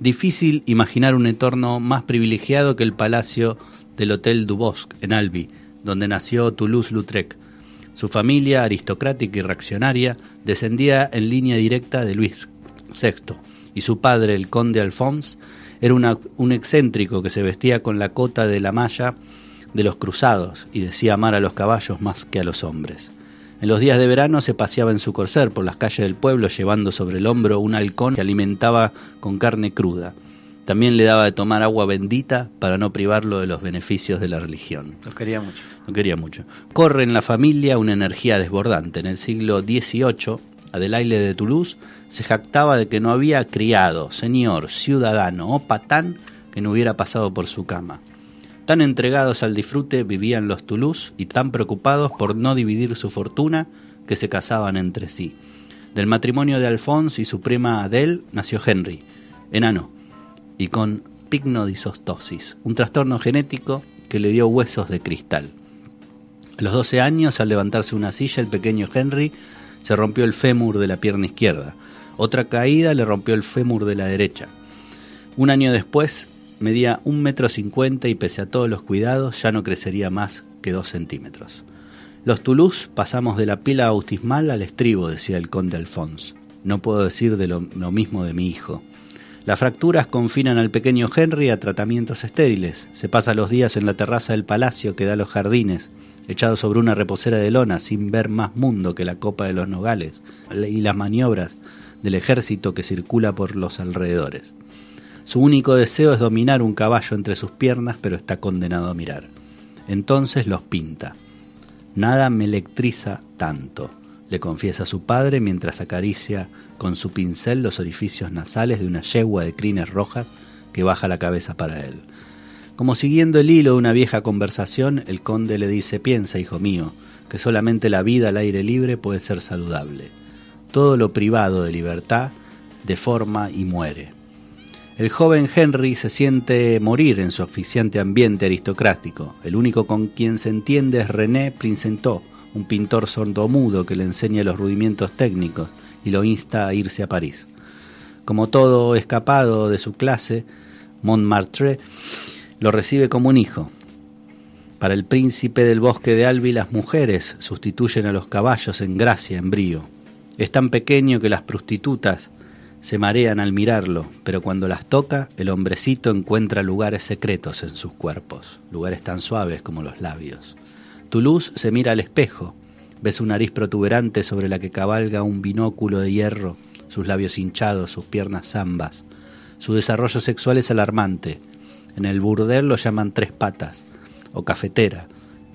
Difícil imaginar un entorno más privilegiado que el palacio del Hotel du Bosque en Albi, donde nació Toulouse-Lautrec. Su familia, aristocrática y reaccionaria, descendía en línea directa de Luis VI, y su padre, el conde Alphonse, era un excéntrico que se vestía con la cota de la malla de los cruzados y decía amar a los caballos más que a los hombres. En los días de verano se paseaba en su corcer por las calles del pueblo llevando sobre el hombro un halcón que alimentaba con carne cruda. También le daba de tomar agua bendita para no privarlo de los beneficios de la religión. Los quería mucho. Lo quería mucho. Corre en la familia una energía desbordante. En el siglo XVIII, Adelaide de Toulouse se jactaba de que no había criado, señor, ciudadano o patán que no hubiera pasado por su cama. Tan entregados al disfrute vivían los Toulouse y tan preocupados por no dividir su fortuna que se casaban entre sí. Del matrimonio de Alphonse y su prima Adele nació Henry, enano, y con pignodisostosis, un trastorno genético que le dio huesos de cristal. A los 12 años, al levantarse una silla, el pequeño Henry se rompió el fémur de la pierna izquierda. Otra caída le rompió el fémur de la derecha. Un año después, medía un metro cincuenta y pese a todos los cuidados ya no crecería más que dos centímetros. Los Toulouse pasamos de la pila bautismal al estribo, decía el conde Alphonse. No puedo decir de lo, lo mismo de mi hijo. Las fracturas confinan al pequeño Henry a tratamientos estériles. Se pasa los días en la terraza del palacio que da a los jardines, echado sobre una reposera de lona sin ver más mundo que la copa de los nogales y las maniobras del ejército que circula por los alrededores. Su único deseo es dominar un caballo entre sus piernas, pero está condenado a mirar. Entonces los pinta. Nada me electriza tanto, le confiesa su padre mientras acaricia con su pincel los orificios nasales de una yegua de crines rojas que baja la cabeza para él. Como siguiendo el hilo de una vieja conversación, el conde le dice, piensa, hijo mío, que solamente la vida al aire libre puede ser saludable. Todo lo privado de libertad deforma y muere. El joven Henry se siente morir en su asfixiante ambiente aristocrático. El único con quien se entiende es René Princentot, un pintor sordomudo que le enseña los rudimientos técnicos y lo insta a irse a París. Como todo escapado de su clase, Montmartre lo recibe como un hijo. Para el príncipe del bosque de Albi las mujeres sustituyen a los caballos en gracia, en brío. Es tan pequeño que las prostitutas se marean al mirarlo, pero cuando las toca, el hombrecito encuentra lugares secretos en sus cuerpos, lugares tan suaves como los labios. Toulouse se mira al espejo, ve su nariz protuberante sobre la que cabalga un binóculo de hierro, sus labios hinchados, sus piernas zambas. Su desarrollo sexual es alarmante. En el burdel lo llaman tres patas. o cafetera.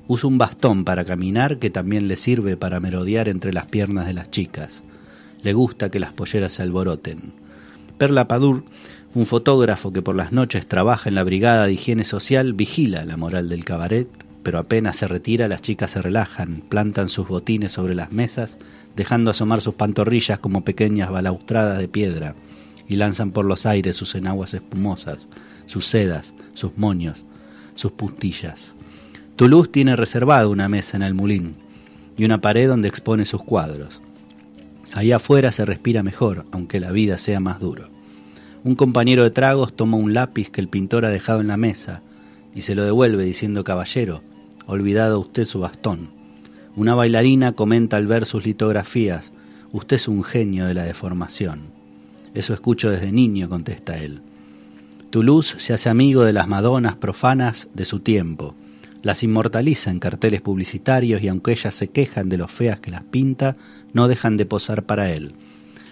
Usa un bastón para caminar que también le sirve para merodear entre las piernas de las chicas. Le gusta que las polleras se alboroten. Perla Padur, un fotógrafo que por las noches trabaja en la brigada de higiene social, vigila la moral del cabaret, pero apenas se retira las chicas se relajan, plantan sus botines sobre las mesas, dejando asomar sus pantorrillas como pequeñas balaustradas de piedra, y lanzan por los aires sus enaguas espumosas, sus sedas, sus moños, sus puntillas. Toulouse tiene reservada una mesa en el mulín y una pared donde expone sus cuadros. Ahí afuera se respira mejor, aunque la vida sea más duro. Un compañero de tragos toma un lápiz que el pintor ha dejado en la mesa y se lo devuelve diciendo caballero, olvidado usted su bastón. Una bailarina comenta al ver sus litografías, usted es un genio de la deformación. Eso escucho desde niño, contesta él. Toulouse se hace amigo de las madonas profanas de su tiempo. Las inmortaliza en carteles publicitarios y aunque ellas se quejan de lo feas que las pinta, no dejan de posar para él.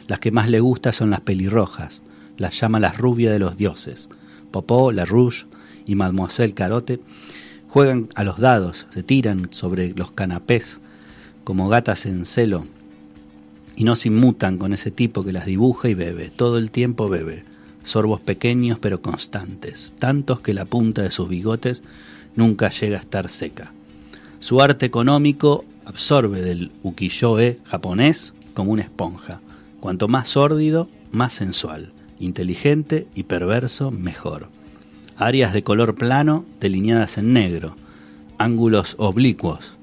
Las que más le gusta son las pelirrojas, las llama las rubias de los dioses. Popó, La Rouge y Mademoiselle Carotte juegan a los dados, se tiran sobre los canapés como gatas en celo y no se inmutan con ese tipo que las dibuja y bebe, todo el tiempo bebe, sorbos pequeños pero constantes, tantos que la punta de sus bigotes nunca llega a estar seca. Su arte económico absorbe del ukiyo-e japonés como una esponja. Cuanto más sórdido, más sensual. Inteligente y perverso, mejor. Áreas de color plano delineadas en negro. Ángulos oblicuos.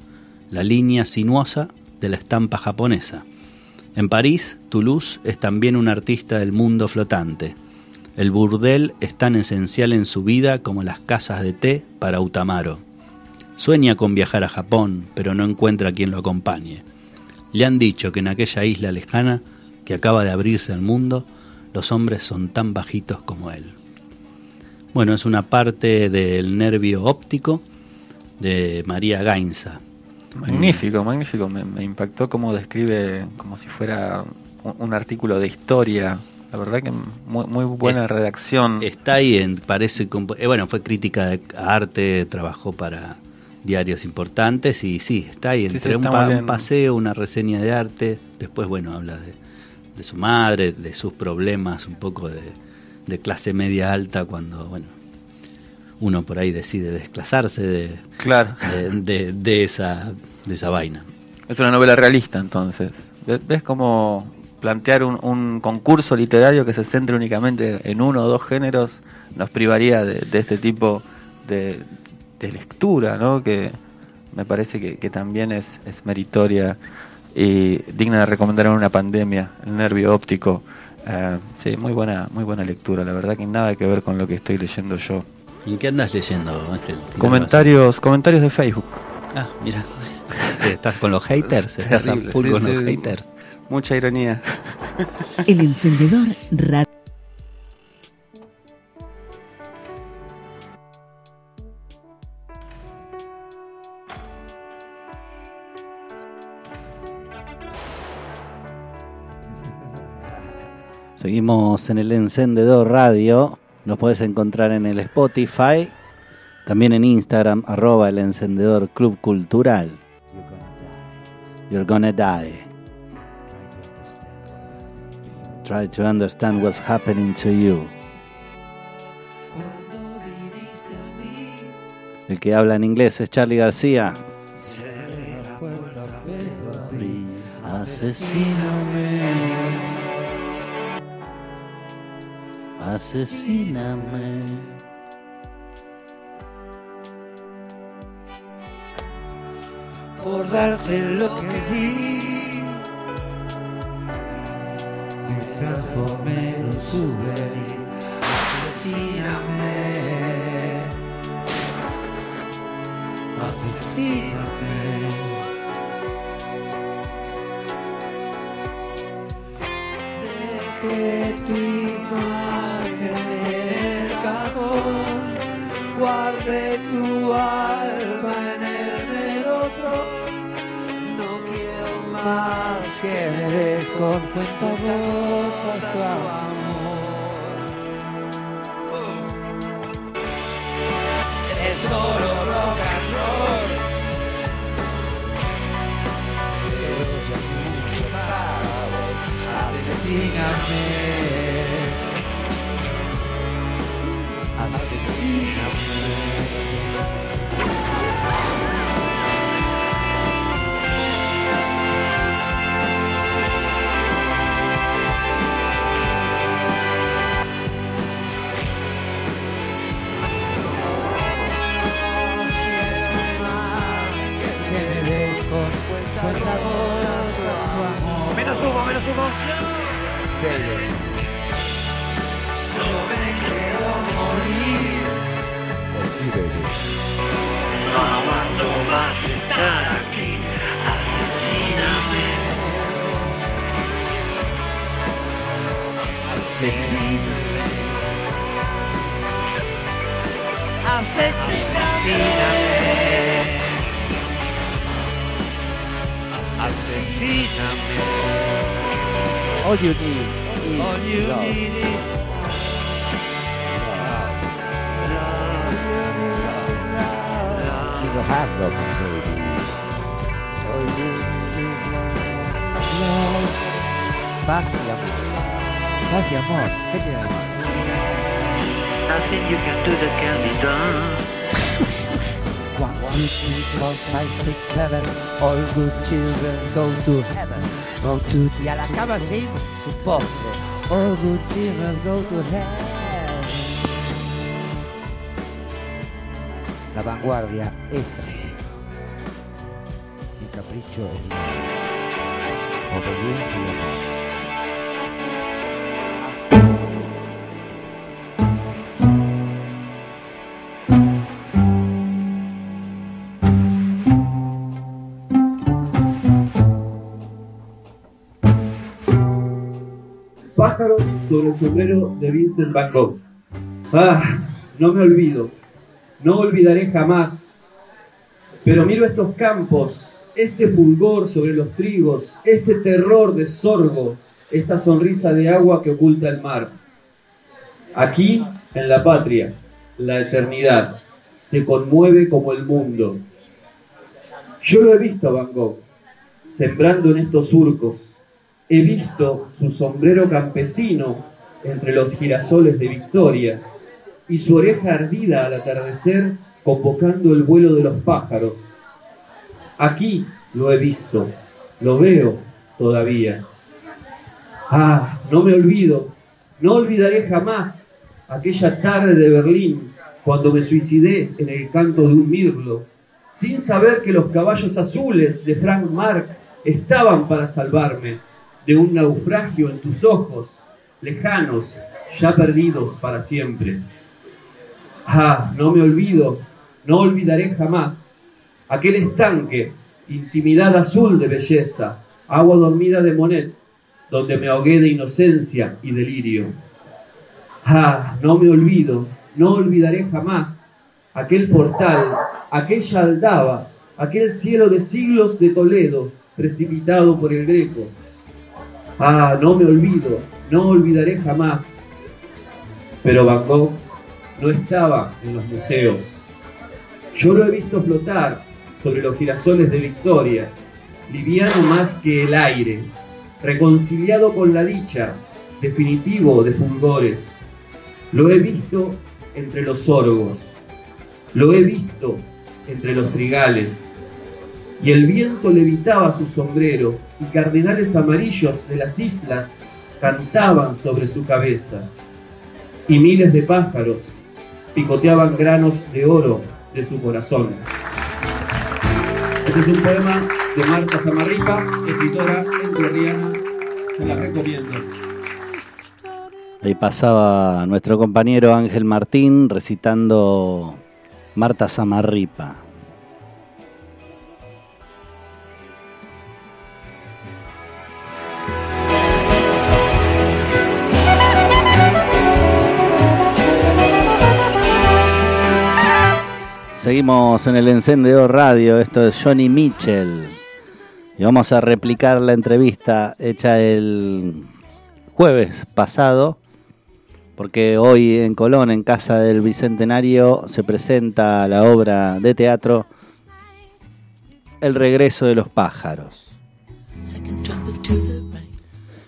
La línea sinuosa de la estampa japonesa. En París, Toulouse es también un artista del mundo flotante. El burdel es tan esencial en su vida como las casas de té para Utamaro. Sueña con viajar a Japón, pero no encuentra quien lo acompañe. Le han dicho que en aquella isla lejana, que acaba de abrirse al mundo, los hombres son tan bajitos como él. Bueno, es una parte del nervio óptico de María Gainza. Magnífico, magnífico. Me, me impactó cómo describe como si fuera un, un artículo de historia. La verdad que muy, muy buena Es- redacción. Está ahí, en, parece, eh, bueno, fue crítica de arte, trabajó para diarios importantes y sí, está ahí, entre sí, un, pa- bien. paseo, una reseña de arte, después, bueno, habla de, de su madre, de sus problemas, un poco de, de clase media alta, cuando, bueno, uno por ahí decide desclasarse de, Claro. de, de- de esa, de esa vaina. Es una novela realista, entonces. Ve- ¿Ves cómo plantear un, un concurso literario que se centre únicamente en uno o dos géneros nos privaría de, de este tipo de, de lectura, ¿no? Que me parece que, que también es, es meritoria y digna de recomendar en una pandemia, el nervio óptico. Eh, sí, muy buena, muy buena lectura, la verdad que nada que ver con lo que estoy leyendo yo. ¿Y qué andas leyendo, Ángel? Comentarios, comentarios de Facebook. Ah, mira. ¿Estás con los haters? Es ¿Estás a terrible, full sí, con sí. los haters? Mucha ironía. El encendedor radio. Seguimos en el encendedor radio. Nos puedes encontrar en el Spotify. También en Instagram, arroba el encendedor club cultural. You're gonna die. Try to understand what's happening to you. El que habla en inglés es Charlie García. Asesíname. Asesíname. por darte lo que di. Me transformé en un. Asesíname. cuenta gotas tu amor. Es solo rock and roll. Pero ya mucho para vos. Asesíname. Menos humo, menos humo. Solo me quiero morir. No aguanto más estar aquí. Asesíname. Asesíname. Asesíname. All you need is All you love. need is You have love, baby. All you need is love. Paz y amor. Paz y amor. ¿Qué tiene de malo? Nothing you can do that can be done. One, two, three, four, five, six, seven. All good children go to heaven. To y a la cama sin su postre. All good children go to heaven. La vanguardia es. Mi capricho es. Obediencia y amor. Sobre el sombrero de Vincent Van Gogh. Ah, no me olvido, no olvidaré jamás. Pero miro estos campos, este fulgor sobre los trigos, este terror de sorgo, esta sonrisa de agua que oculta el mar. Aquí, en la patria, la eternidad se conmueve como el mundo. Yo lo he visto Van Gogh, sembrando en estos surcos. He visto su sombrero campesino entre los girasoles de Victoria y su oreja ardida al atardecer convocando el vuelo de los pájaros. Aquí lo he visto, lo veo todavía. Ah, no me olvido, no olvidaré jamás aquella tarde de Berlín cuando me suicidé en el canto de un mirlo, sin saber que los caballos azules de Frank Mark estaban para salvarme de un naufragio en tus ojos, lejanos, ya perdidos para siempre. Ah, no me olvido, no olvidaré jamás aquel estanque, intimidad azul de belleza, agua dormida de Monet, donde me ahogué de inocencia y delirio. Ah, no me olvido, no olvidaré jamás aquel portal, aquella aldaba, aquel cielo de siglos de Toledo, precipitado por el Greco. Ah, no me olvido, no olvidaré jamás. Pero Van Gogh no estaba en los museos. Yo lo he visto flotar sobre los girasoles de Victoria, liviano más que el aire, reconciliado con la dicha, definitivo de fulgores. Lo he visto entre los orgos, lo he visto entre los trigales, y el viento levitaba su sombrero, y cardenales amarillos de las islas cantaban sobre su cabeza, y miles de pájaros picoteaban granos de oro de su corazón. Este es un poema de Marta Zamarripa, escritora entrerriana, se la recomiendo. Ahí pasaba nuestro compañero Ángel Martín recitando Marta Zamarripa. Seguimos en el encendedor radio, esto es Johnny Mitchell. Y vamos a replicar la entrevista hecha el jueves pasado, porque hoy en Colón, en Casa del Bicentenario, se presenta la obra de teatro El regreso de los pájaros.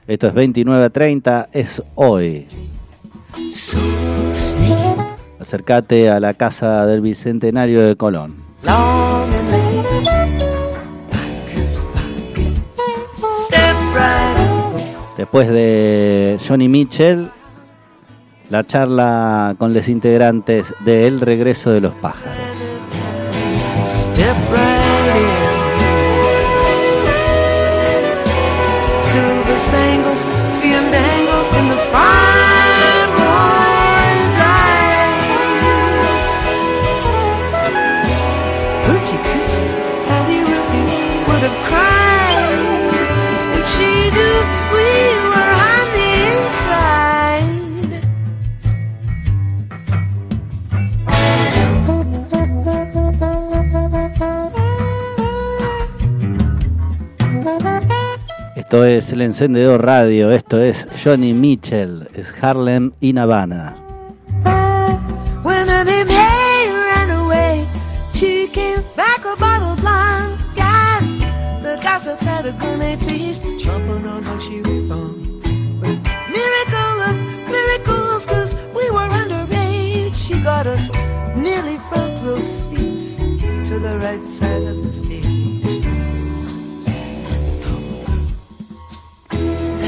Esto es 29 a 30, es hoy. Acércate a la casa del Bicentenario de Colón. Después de Johnny Mitchell, la charla con los integrantes de El Regreso de los Pájaros. Esto es el encendedor radio, esto es Johnny Mitchell, es Harlem in Havana. Got us nearly front row seats to the right side of the stage.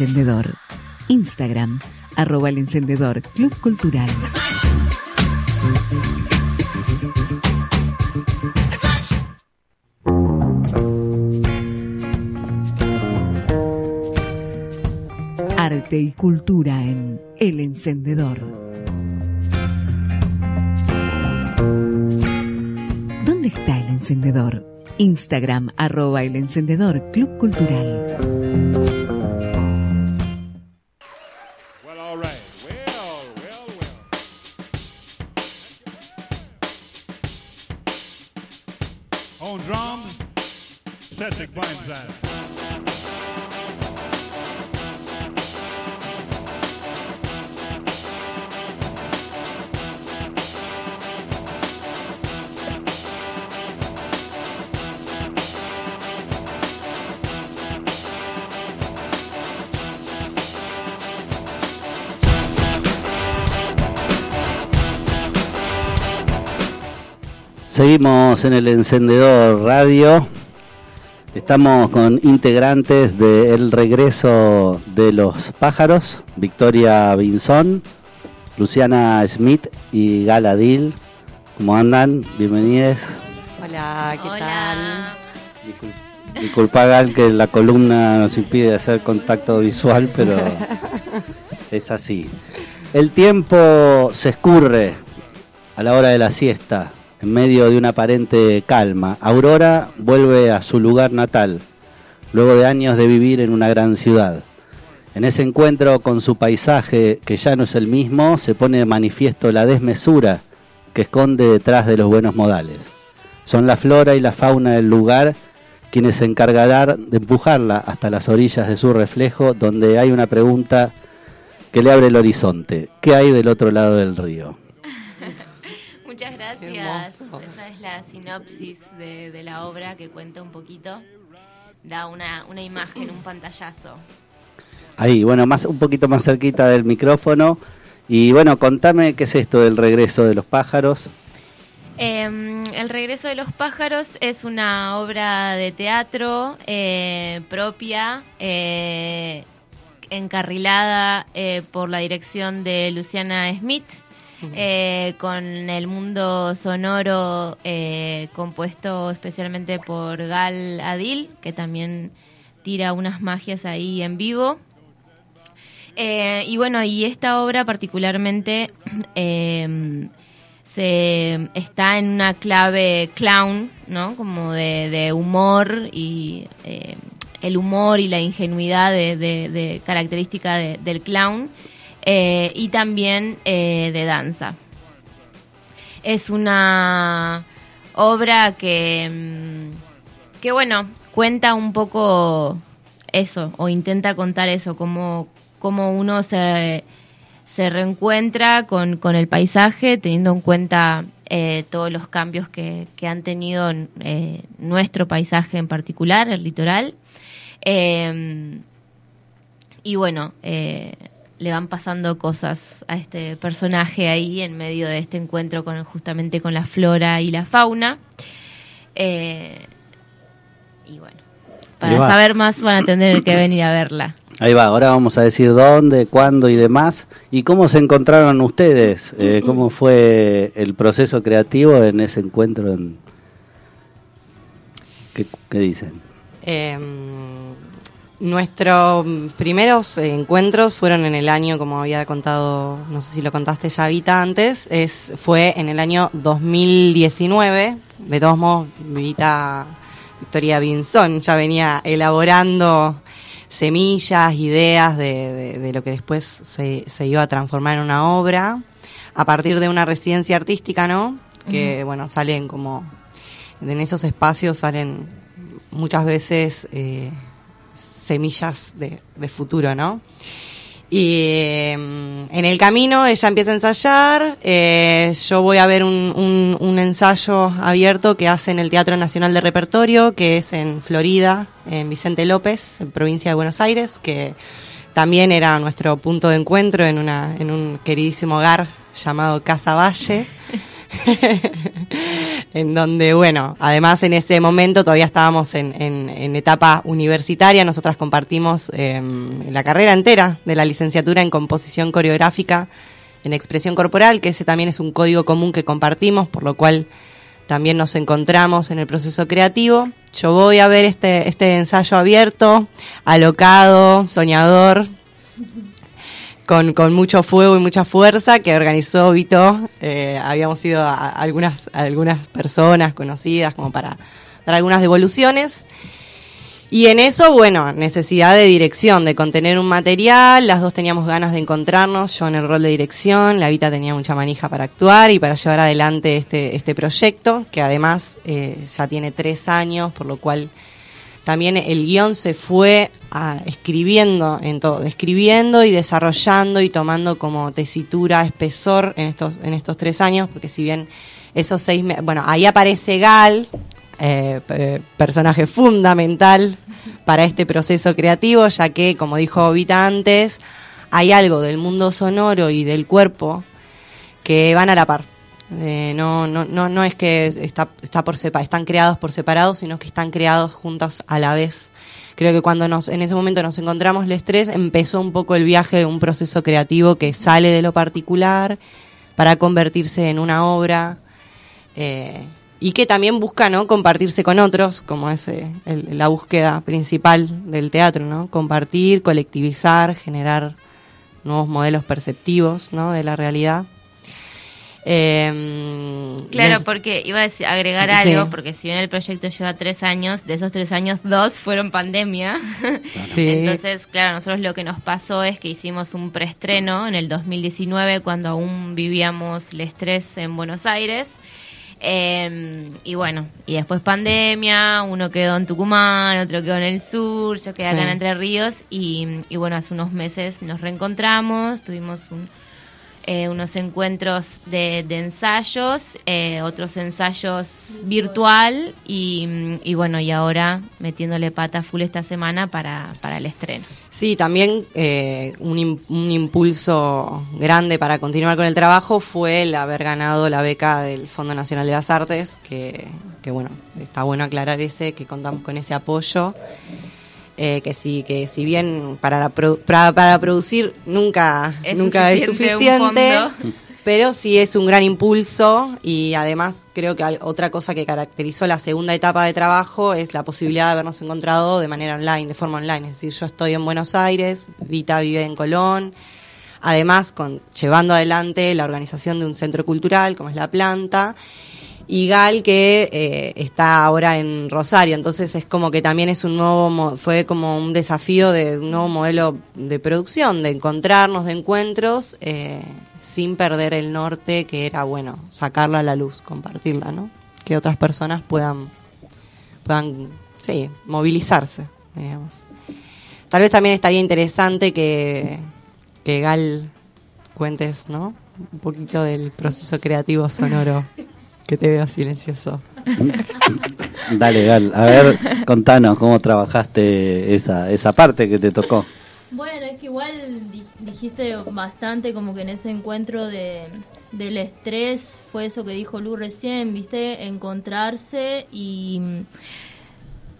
encendedor? Instagram, arroba el encendedor Club Cultural. Arte y cultura en El Encendedor. ¿Dónde está el encendedor? Instagram, arroba el encendedor Club Cultural. Seguimos en el encendedor radio. Estamos con integrantes de El Regreso de los Pájaros, Victoria Binzón, Luciana Smith y Gala Dil. ¿Cómo andan? Bienvenidos. Hola, ¿qué tal? Disculpa Gal que la columna nos impide hacer contacto visual, pero es así. El tiempo se escurre a la hora de la siesta, en medio de una aparente calma. Aurora vuelve a su lugar natal, luego de años de vivir en una gran ciudad. En ese encuentro con su paisaje, que ya no es el mismo, se pone de manifiesto la desmesura que esconde detrás de los buenos modales. Son la flora y la fauna del lugar quienes se encargarán de empujarla hasta las orillas de su reflejo, donde hay una pregunta que le abre el horizonte. ¿Qué hay del otro lado del río? Muchas gracias. Esa es la sinopsis de, de la obra que cuenta un poquito. Da una, una imagen, un pantallazo. Ahí, bueno, más un poquito más cerquita del micrófono Y bueno, contame qué es esto del regreso de los pájaros. Eh, el regreso de los pájaros es una obra de teatro eh, propia, eh, encarrilada eh, por la dirección de Luciana Smith, eh, con el mundo sonoro eh, compuesto especialmente por Gal Adil, que también tira unas magias ahí en vivo. Eh, y bueno, y esta obra particularmente eh, se está en una clave clown, ¿no? Como de, humor y el humor y la ingenuidad de, de- característica de- del clown eh, y también eh, de danza. Es una obra que, mm, que bueno, cuenta un poco eso, o intenta contar eso, cómo, cómo uno se, se reencuentra con, con el paisaje, teniendo en cuenta eh, todos los cambios que, que han tenido nuestro paisaje en particular, el litoral. Y bueno, le van pasando cosas a este personaje ahí en medio de este encuentro con justamente con la flora y la fauna. Eh, y bueno, Ahí para va. saber más van a tener que venir a verla. Ahí va, ahora vamos a decir dónde, cuándo y demás. ¿Y cómo se encontraron ustedes? Eh, ¿Cómo fue el proceso creativo en ese encuentro? En... ¿Qué, qué dicen? Eh, nuestros primeros encuentros fueron en el año, como había contado, no sé si lo contaste ya Vita antes, es, fue en el año 2019. De todos modos, Vita Victoria Binson ya venía elaborando semillas, ideas de, de- de lo que después se, se iba a transformar en una obra a partir de una residencia artística, ¿no? Que, bueno, salen como, en esos espacios salen muchas veces eh, semillas de, futuro, ¿no? Y eh, en el camino ella empieza a ensayar, eh, yo voy a ver un, ensayo abierto que hace en el Teatro Nacional de Repertorio, que es en Florida, en Vicente López, en provincia de Buenos Aires, que también era nuestro punto de encuentro en un queridísimo hogar llamado Casa Valle. en donde, bueno, además en ese momento todavía estábamos en, etapa universitaria, nosotras compartimos eh, la carrera entera de la licenciatura en composición coreográfica en expresión corporal, que ese también es un código común que compartimos, por lo cual también nos encontramos en el proceso creativo. Yo voy a ver este, este ensayo abierto, alocado, soñador, con, con mucho fuego y mucha fuerza que organizó Vito. Eh, habíamos ido a, algunas, algunas personas conocidas como para dar algunas devoluciones. Y en eso, bueno, necesidad de dirección, de contener un material, las dos teníamos ganas de encontrarnos, yo en el rol de dirección, la Vita tenía mucha manija para actuar y para llevar adelante este, este proyecto, que además eh, ya tiene tres años, por lo cual también el guion se fue ah, escribiendo en todo, escribiendo y desarrollando y tomando como tesitura, espesor en estos, en estos tres años, porque si bien esos seis meses, bueno, ahí aparece Gal, eh, pe- personaje fundamental para este proceso creativo, ya que, como dijo Vita antes, hay algo del mundo sonoro y del cuerpo que van a la par. Eh, no, no, no, no es que está, está por sepa, están creados por separado, sino que están creados juntos a la vez. Creo que cuando nos, en ese momento nos encontramos el estrés, empezó un poco el viaje de un proceso creativo que sale de lo particular para convertirse en una obra eh, y que también busca no compartirse con otros, como es eh, el- la búsqueda principal del teatro, ¿no? Compartir, colectivizar, generar nuevos modelos perceptivos ¿no? de la realidad. Eh, Claro, porque iba a decir- agregar Sí. algo, porque si bien el proyecto lleva tres años, de esos tres años, dos fueron pandemia. Sí. Entonces, claro, nosotros lo que nos pasó es que hicimos un preestreno en el 2019, cuando aún vivíamos el estrés en Buenos Aires. Eh, y bueno, y después pandemia, uno quedó en Tucumán, otro quedó en el sur, yo quedé acá en Entre Ríos y, y bueno, hace unos meses nos reencontramos, tuvimos un, eh, unos encuentros de, de ensayos, eh, otros ensayos virtual y, y bueno, y ahora metiéndole pata full esta semana para, para el estreno. Sí, también eh, un, un impulso grande para continuar con el trabajo fue el haber ganado la beca del Fondo Nacional de las Artes, que, que bueno, está bueno aclarar ese, que contamos con ese apoyo. Eh, que sí, que si bien para, la produ- para, para producir nunca Es nunca es suficiente un suficiente, pero sí es un gran impulso y además creo que otra cosa que caracterizó la segunda etapa de trabajo es la posibilidad de habernos encontrado de manera online, de forma online. Es decir, yo estoy en Buenos Aires, Vita vive en Colón, además con llevando adelante la organización de un centro cultural como es La Planta y Gal que eh, está ahora en Rosario, entonces es como que también es un nuevo, fue como un desafío de un nuevo modelo de producción, de encontrarnos, de encuentros, eh, sin perder el norte, que era, bueno, sacarla a la luz, compartirla, ¿no? Que otras personas puedan, puedan, sí, movilizarse, digamos. Tal vez también estaría interesante que, que Gal cuentes, ¿no? Un poquito del proceso creativo sonoro, que te veo silencioso. Dale, Gal. A ver, contanos cómo trabajaste esa, esa parte que te tocó. Bueno, es que igual di- dijiste bastante como que en ese encuentro de, del estrés fue eso que dijo Lu recién, viste, encontrarse y mm,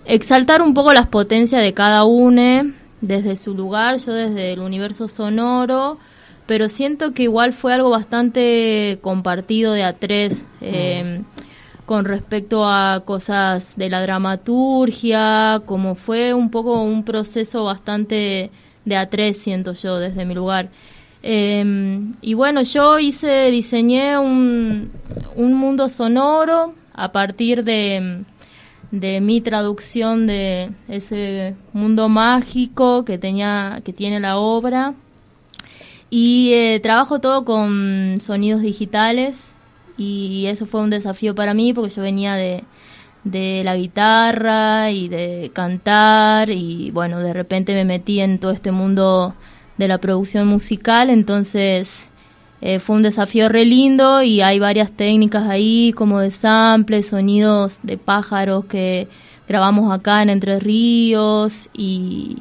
exaltar un poco las potencias de cada uno desde su lugar, yo desde el universo sonoro, pero siento que igual fue algo bastante compartido de a tres. eh, con respecto a cosas de la dramaturgia, como fue un poco un proceso bastante de a tres, siento yo, desde mi lugar. Eh, y bueno, yo hice, diseñé un, un mundo sonoro a partir de, de mi traducción de ese mundo mágico que tenía, que tiene la obra. Y eh, trabajo todo con sonidos digitales y eso fue un desafío para mí porque yo venía de, de la guitarra y de cantar y bueno, de repente me metí en todo este mundo de la producción musical, entonces eh, fue un desafío re lindo y hay varias técnicas ahí como de samples, sonidos de pájaros que grabamos acá en Entre Ríos y,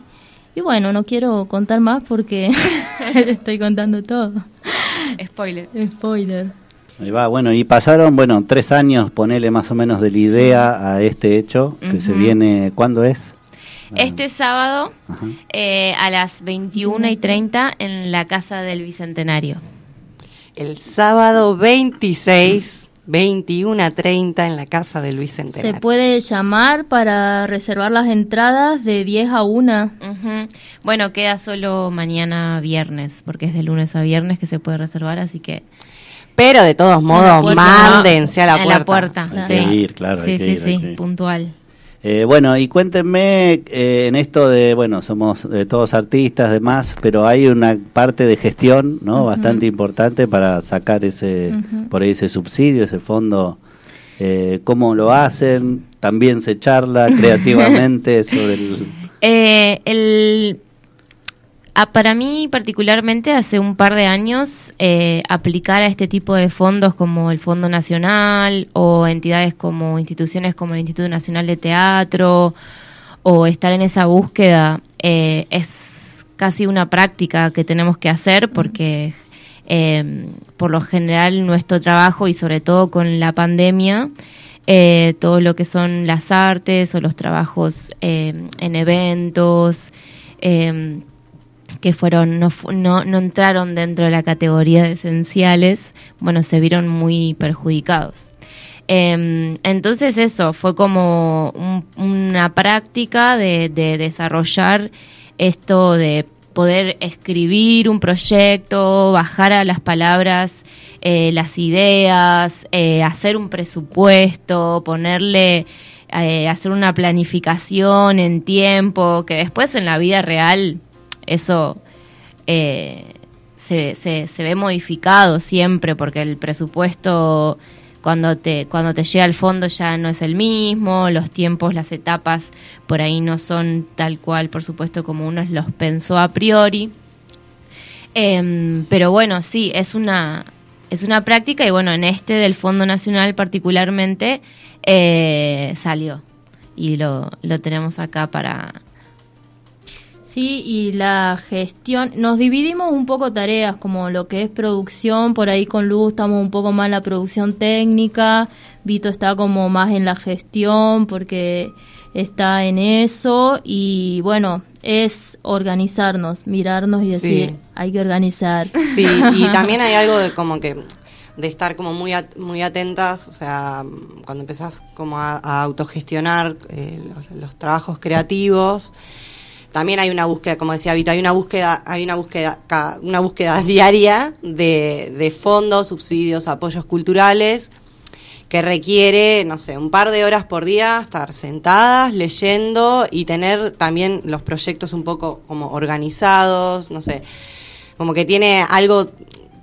y bueno, no quiero contar más porque estoy contando todo. Spoiler. Spoiler. Ahí va, bueno, y pasaron, bueno, tres años, ponele más o menos de la idea a este hecho que se viene, ¿cuándo es? Este sábado eh, a las 21 y 30 en la Casa del Bicentenario. El sábado 26, 21 a 30 en la casa de Luis Se Centenario. puede llamar para reservar las entradas de 10 a 1. Ujú. Bueno, queda solo mañana viernes, porque es de lunes a viernes que se puede reservar, así que... Pero de todos modos, mándense a la puerta. la puerta, Hay sí. que ir, claro, Sí, hay que sí, ir, hay sí, que ir. puntual. Eh, bueno, y cuéntenme eh, en esto de, bueno, somos eh, todos artistas, demás, pero hay una parte de gestión, ¿no? Bastante importante para sacar ese, por ahí ese subsidio, ese fondo. Eh, ¿Cómo lo hacen? También se charla creativamente sobre el... Eh, el, ah, para mí particularmente hace un par de años eh, aplicar a este tipo de fondos como el Fondo Nacional o entidades como instituciones como el Instituto Nacional de Teatro o estar en esa búsqueda eh, es casi una práctica que tenemos que hacer porque eh, por lo general nuestro trabajo y sobre todo con la pandemia eh, todo lo que son las artes o los trabajos eh, en eventos eh, que fueron no, no, no entraron dentro de la categoría de esenciales, bueno, se vieron muy perjudicados. Eh, entonces eso, fue como un- una práctica de, de desarrollar esto de poder escribir un proyecto, bajar a las palabras eh, las ideas, eh, hacer un presupuesto, ponerle, eh, hacer una planificación en tiempo, que después en la vida real eso eh, se, se, ve modificado siempre porque el presupuesto cuando te cuando te llega al fondo ya no es el mismo los tiempos las etapas por ahí no son tal cual por supuesto como uno los pensó a priori. Em, pero bueno, sí, es una, es una práctica y bueno, en este del Fondo Nacional particularmente eh, salió. Y lo, lo tenemos acá para... Sí, y la gestión, nos dividimos un poco tareas, como lo que es producción, por ahí con Luz estamos un poco más en la producción técnica, Vito está como más en la gestión porque está en eso y bueno, es organizarnos, mirarnos y decir, Sí. hay que organizar. Sí, y también hay algo de como que de estar como muy at- muy atentas, o sea, cuando empezás como a, a autogestionar eh, los, los trabajos creativos, también hay una búsqueda, como decía Vito, hay una búsqueda, hay una búsqueda, una búsqueda diaria de, de fondos, subsidios, apoyos culturales que requiere, no sé, un par de horas por día estar sentadas, leyendo y tener también los proyectos un poco como organizados, no sé, como que tiene algo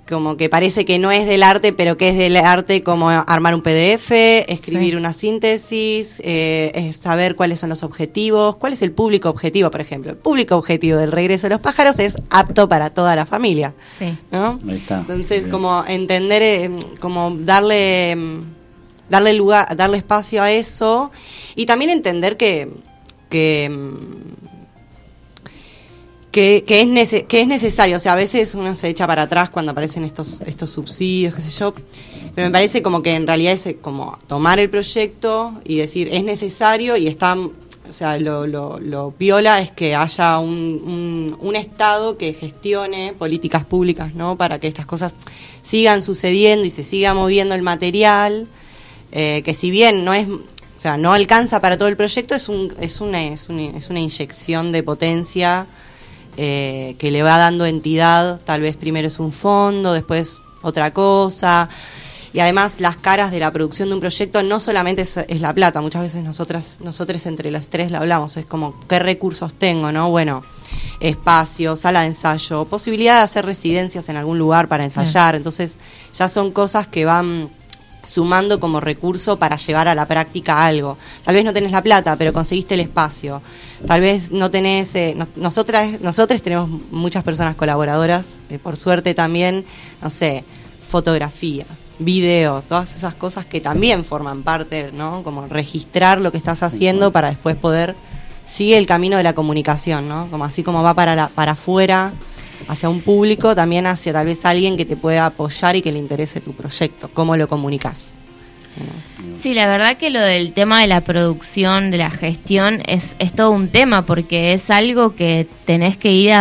como que parece que no es del arte, pero que es del arte como armar un PDF, escribir Sí. una síntesis, eh, saber cuáles son los objetivos, cuál es el público objetivo, por ejemplo. El público objetivo del regreso de los pájaros es apto para toda la familia. Sí. ¿no? Ahí está. Entonces, Bien. como entender, eh, como darle, mm, darle lugar, darle espacio a eso y también entender que, que, mm, que, es nece- que es necesario. O sea, a veces uno se echa para atrás cuando aparecen estos, estos subsidios, qué sé yo. Pero me parece como que en realidad es eh, como tomar el proyecto y decir, es necesario y está... O sea, lo, lo, lo piola es que haya un, un, un Estado que gestione políticas públicas, ¿no? Para que estas cosas sigan sucediendo y se siga moviendo el material, eh, que si bien no es, o sea, no alcanza para todo el proyecto, es un, es una, es una, es una inyección de potencia eh, que le va dando entidad, tal vez primero es un fondo, después otra cosa. Y además las caras de la producción de un proyecto no solamente es, es la plata, muchas veces nosotras, nosotros entre los tres la hablamos, es como qué recursos tengo, ¿no? Bueno, espacio, sala de ensayo, posibilidad de hacer residencias en algún lugar para ensayar, entonces ya son cosas que van sumando como recurso para llevar a la práctica algo. Tal vez no tenés la plata, pero conseguiste el espacio. Tal vez no tenés... eh, no- nosotras, nosotros tenemos muchas personas colaboradoras, eh, por suerte también, no sé, fotografía, video, todas esas cosas que también forman parte, ¿no? Como registrar lo que estás haciendo para después poder... Sigue el camino de la comunicación, ¿no? Como así como va para, la, para afuera, hacia un público, también hacia tal vez alguien que te pueda apoyar y que le interese tu proyecto. ¿Cómo lo comunicas? Sí, la verdad que lo del tema de la producción, de la gestión, es, es todo un tema porque es algo que tenés que ir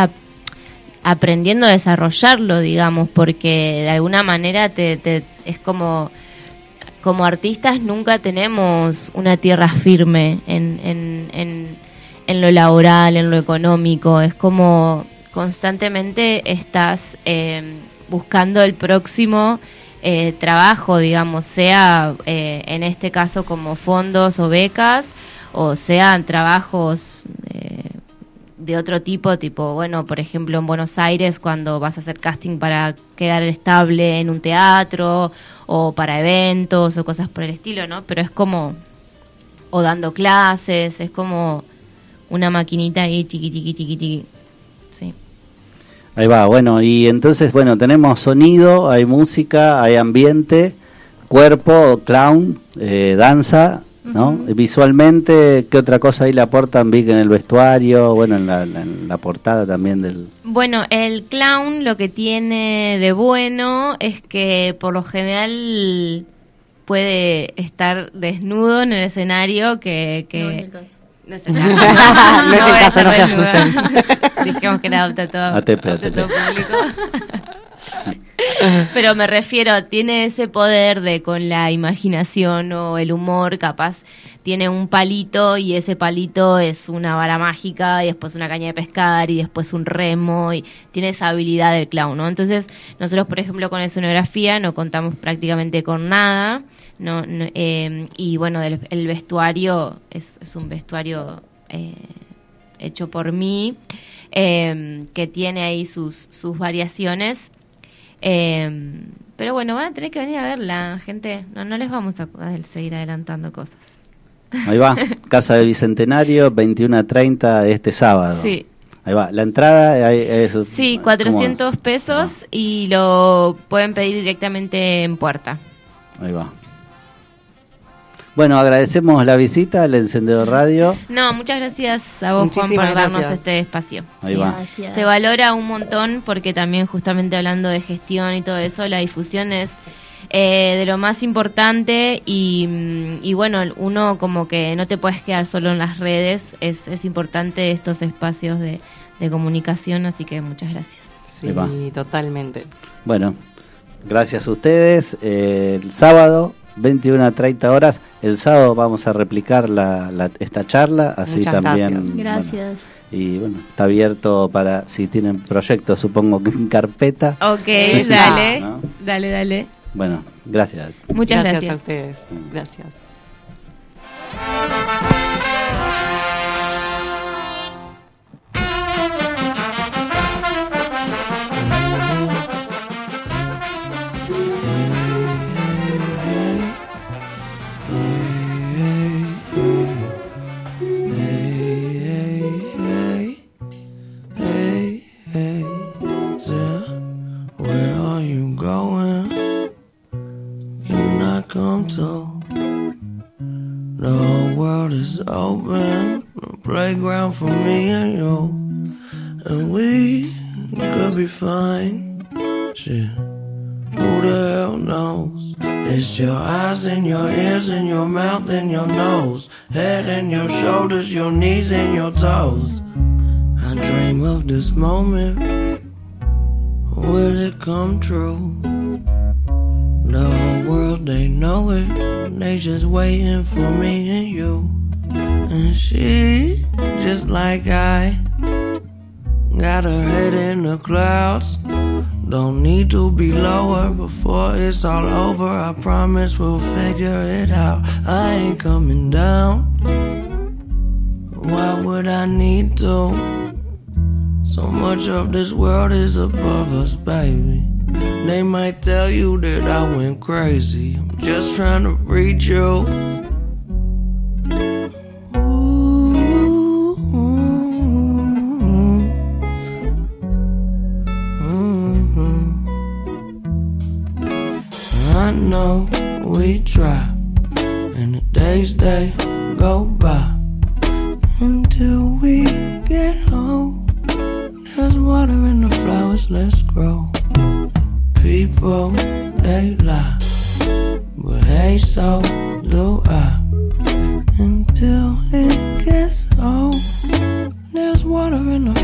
aprendiendo a desarrollarlo, digamos, porque de alguna manera te, te- es como, como artistas nunca tenemos una tierra firme en, en, en, en lo laboral, en lo económico, es como constantemente estás eh, buscando el próximo eh, trabajo, digamos, sea eh, en este caso como fondos o becas, o sean trabajos de otro tipo, tipo, bueno, por ejemplo, en Buenos Aires, cuando vas a hacer casting para quedar estable en un teatro, o para eventos, o cosas por el estilo, ¿no? Pero es como, o dando clases, es como una maquinita ahí, chiqui, chiqui, chiqui, chiqui. Sí. Ahí va, bueno, y entonces, bueno, tenemos sonido, hay música, hay ambiente, cuerpo, clown, eh, danza, ¿no? Visualmente, ¿qué otra cosa ahí le aportan? Vi que en el vestuario, bueno, en la, en la portada también del... Bueno, el clown lo que tiene de bueno es que por lo general puede estar desnudo en el escenario que... que No es el caso. No es el caso, No es el voy a caso, no se asusten. Dijimos que era apta todo, ATP, apta ATP. todo público. Pero me refiero, tiene ese poder de con la imaginación o el humor, capaz tiene un palito y ese palito es una vara mágica y después una caña de pescar y después un remo y tiene esa habilidad del clown, ¿no? Entonces, nosotros, por ejemplo, con escenografía no contamos prácticamente con nada, no, no, eh, y bueno, el, el vestuario es, es un vestuario eh, hecho por mí, eh, que tiene ahí sus, sus variaciones. Eh, pero bueno, van a tener que venir a verla, gente. No, no les vamos a, a seguir adelantando cosas. Ahí va, Casa del Bicentenario, 21 a 30 este sábado. Sí. Ahí va. La entrada es. Sí, ¿cómo? 400 pesos y lo pueden pedir directamente en puerta. Ahí va. Bueno, agradecemos la visita al Encendedor Radio. No, muchas gracias a vos, Juan, por darnos gracias. este espacio. Ahí va. Se valora un montón porque también justamente hablando de gestión y todo eso, la difusión es eh, de lo más importante y, mm, y bueno, uno como que no te puedes quedar solo en las redes, es, es importante estos espacios de, de comunicación, así que muchas gracias. Sí, totalmente. Bueno, gracias a ustedes. Eh, el sábado, 21 a 30 horas. El sábado vamos a replicar la, la- esta charla, así Muchas también. gracias. bueno, y bueno, está abierto para si tienen proyectos, supongo que en carpeta. Ok, dale, ¿no? dale, dale. Bueno, gracias. Muchas gracias. gracias. a ustedes. Gracias. The whole world is open, a playground for me and you, and we could be fine. Shit, who the hell knows? It's your eyes and your ears and your mouth and your nose, head and your shoulders, your knees and your toes. I dream of this moment. Will it come true? World, they know it. They just waiting for me and you. And she, just like I, got her head in the clouds. Don't need to be lower before it's all over. I promise we'll figure it out. I ain't coming down. Why would I need to? So much of this world is above us, baby. They might tell you that I went crazy. I'm just trying to reach you. I know we try, and the days they go by until we get home. There's water in the flowers, let's grow. People, they lie, but hey, so do I. Until it gets old, there's water in the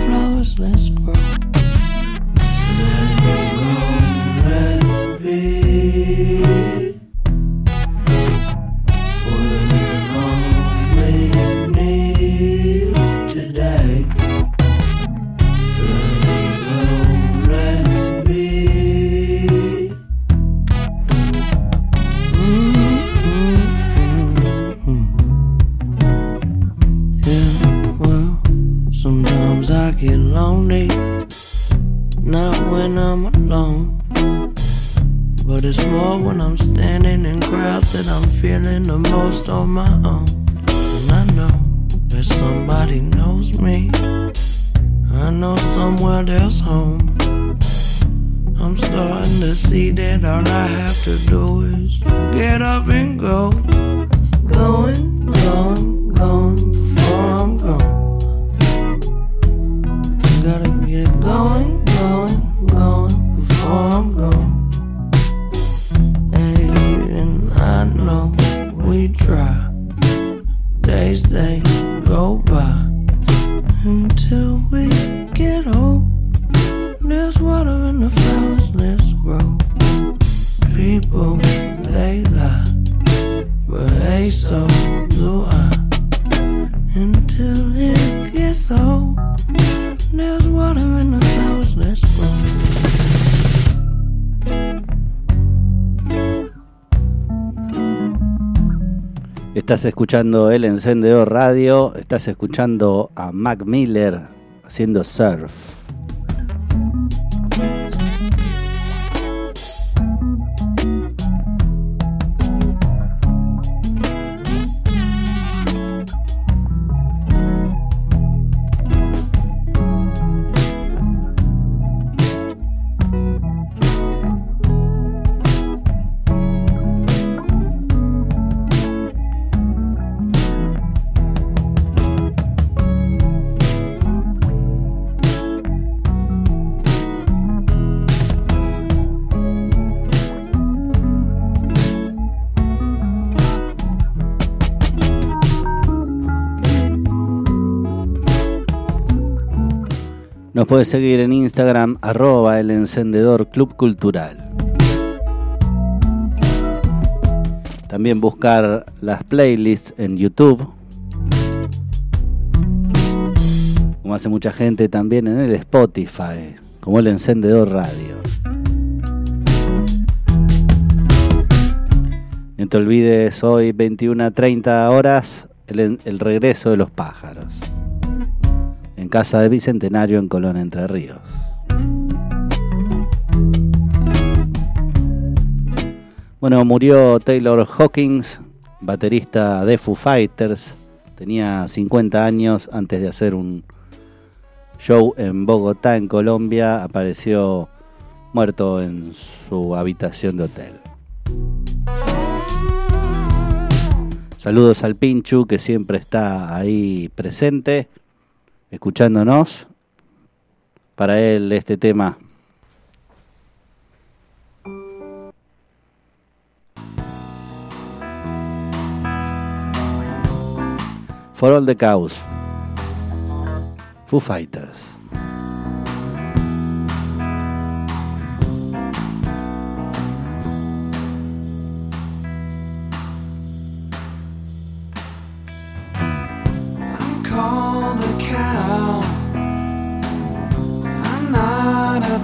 Estás escuchando El Encendedor Radio, estás escuchando a Mac Miller haciendo surf. Nos puede seguir en Instagram, arroba el encendedor Club Cultural. También buscar las playlists en YouTube. Como hace mucha gente también en el Spotify, como el encendedor radio. No te olvides hoy 21 a 30 horas el regreso de los pájaros. En casa de Bicentenario en Colón Entre Ríos. Bueno, murió Taylor Hawkins, baterista de Foo Fighters. Tenía 50 años antes de hacer un show en Bogotá, en Colombia. Apareció muerto en su habitación de hotel. Saludos al Pinchu que siempre está ahí presente, escuchándonos. Para él este tema For All the Chaos. Foo Fighters.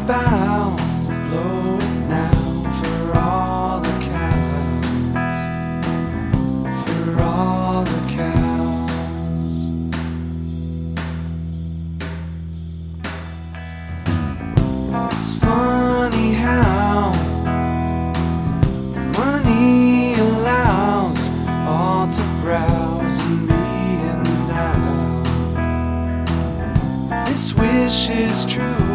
About to blow now for all the cows. For all the cows. It's funny how money allows all to browse and be. This wish is true.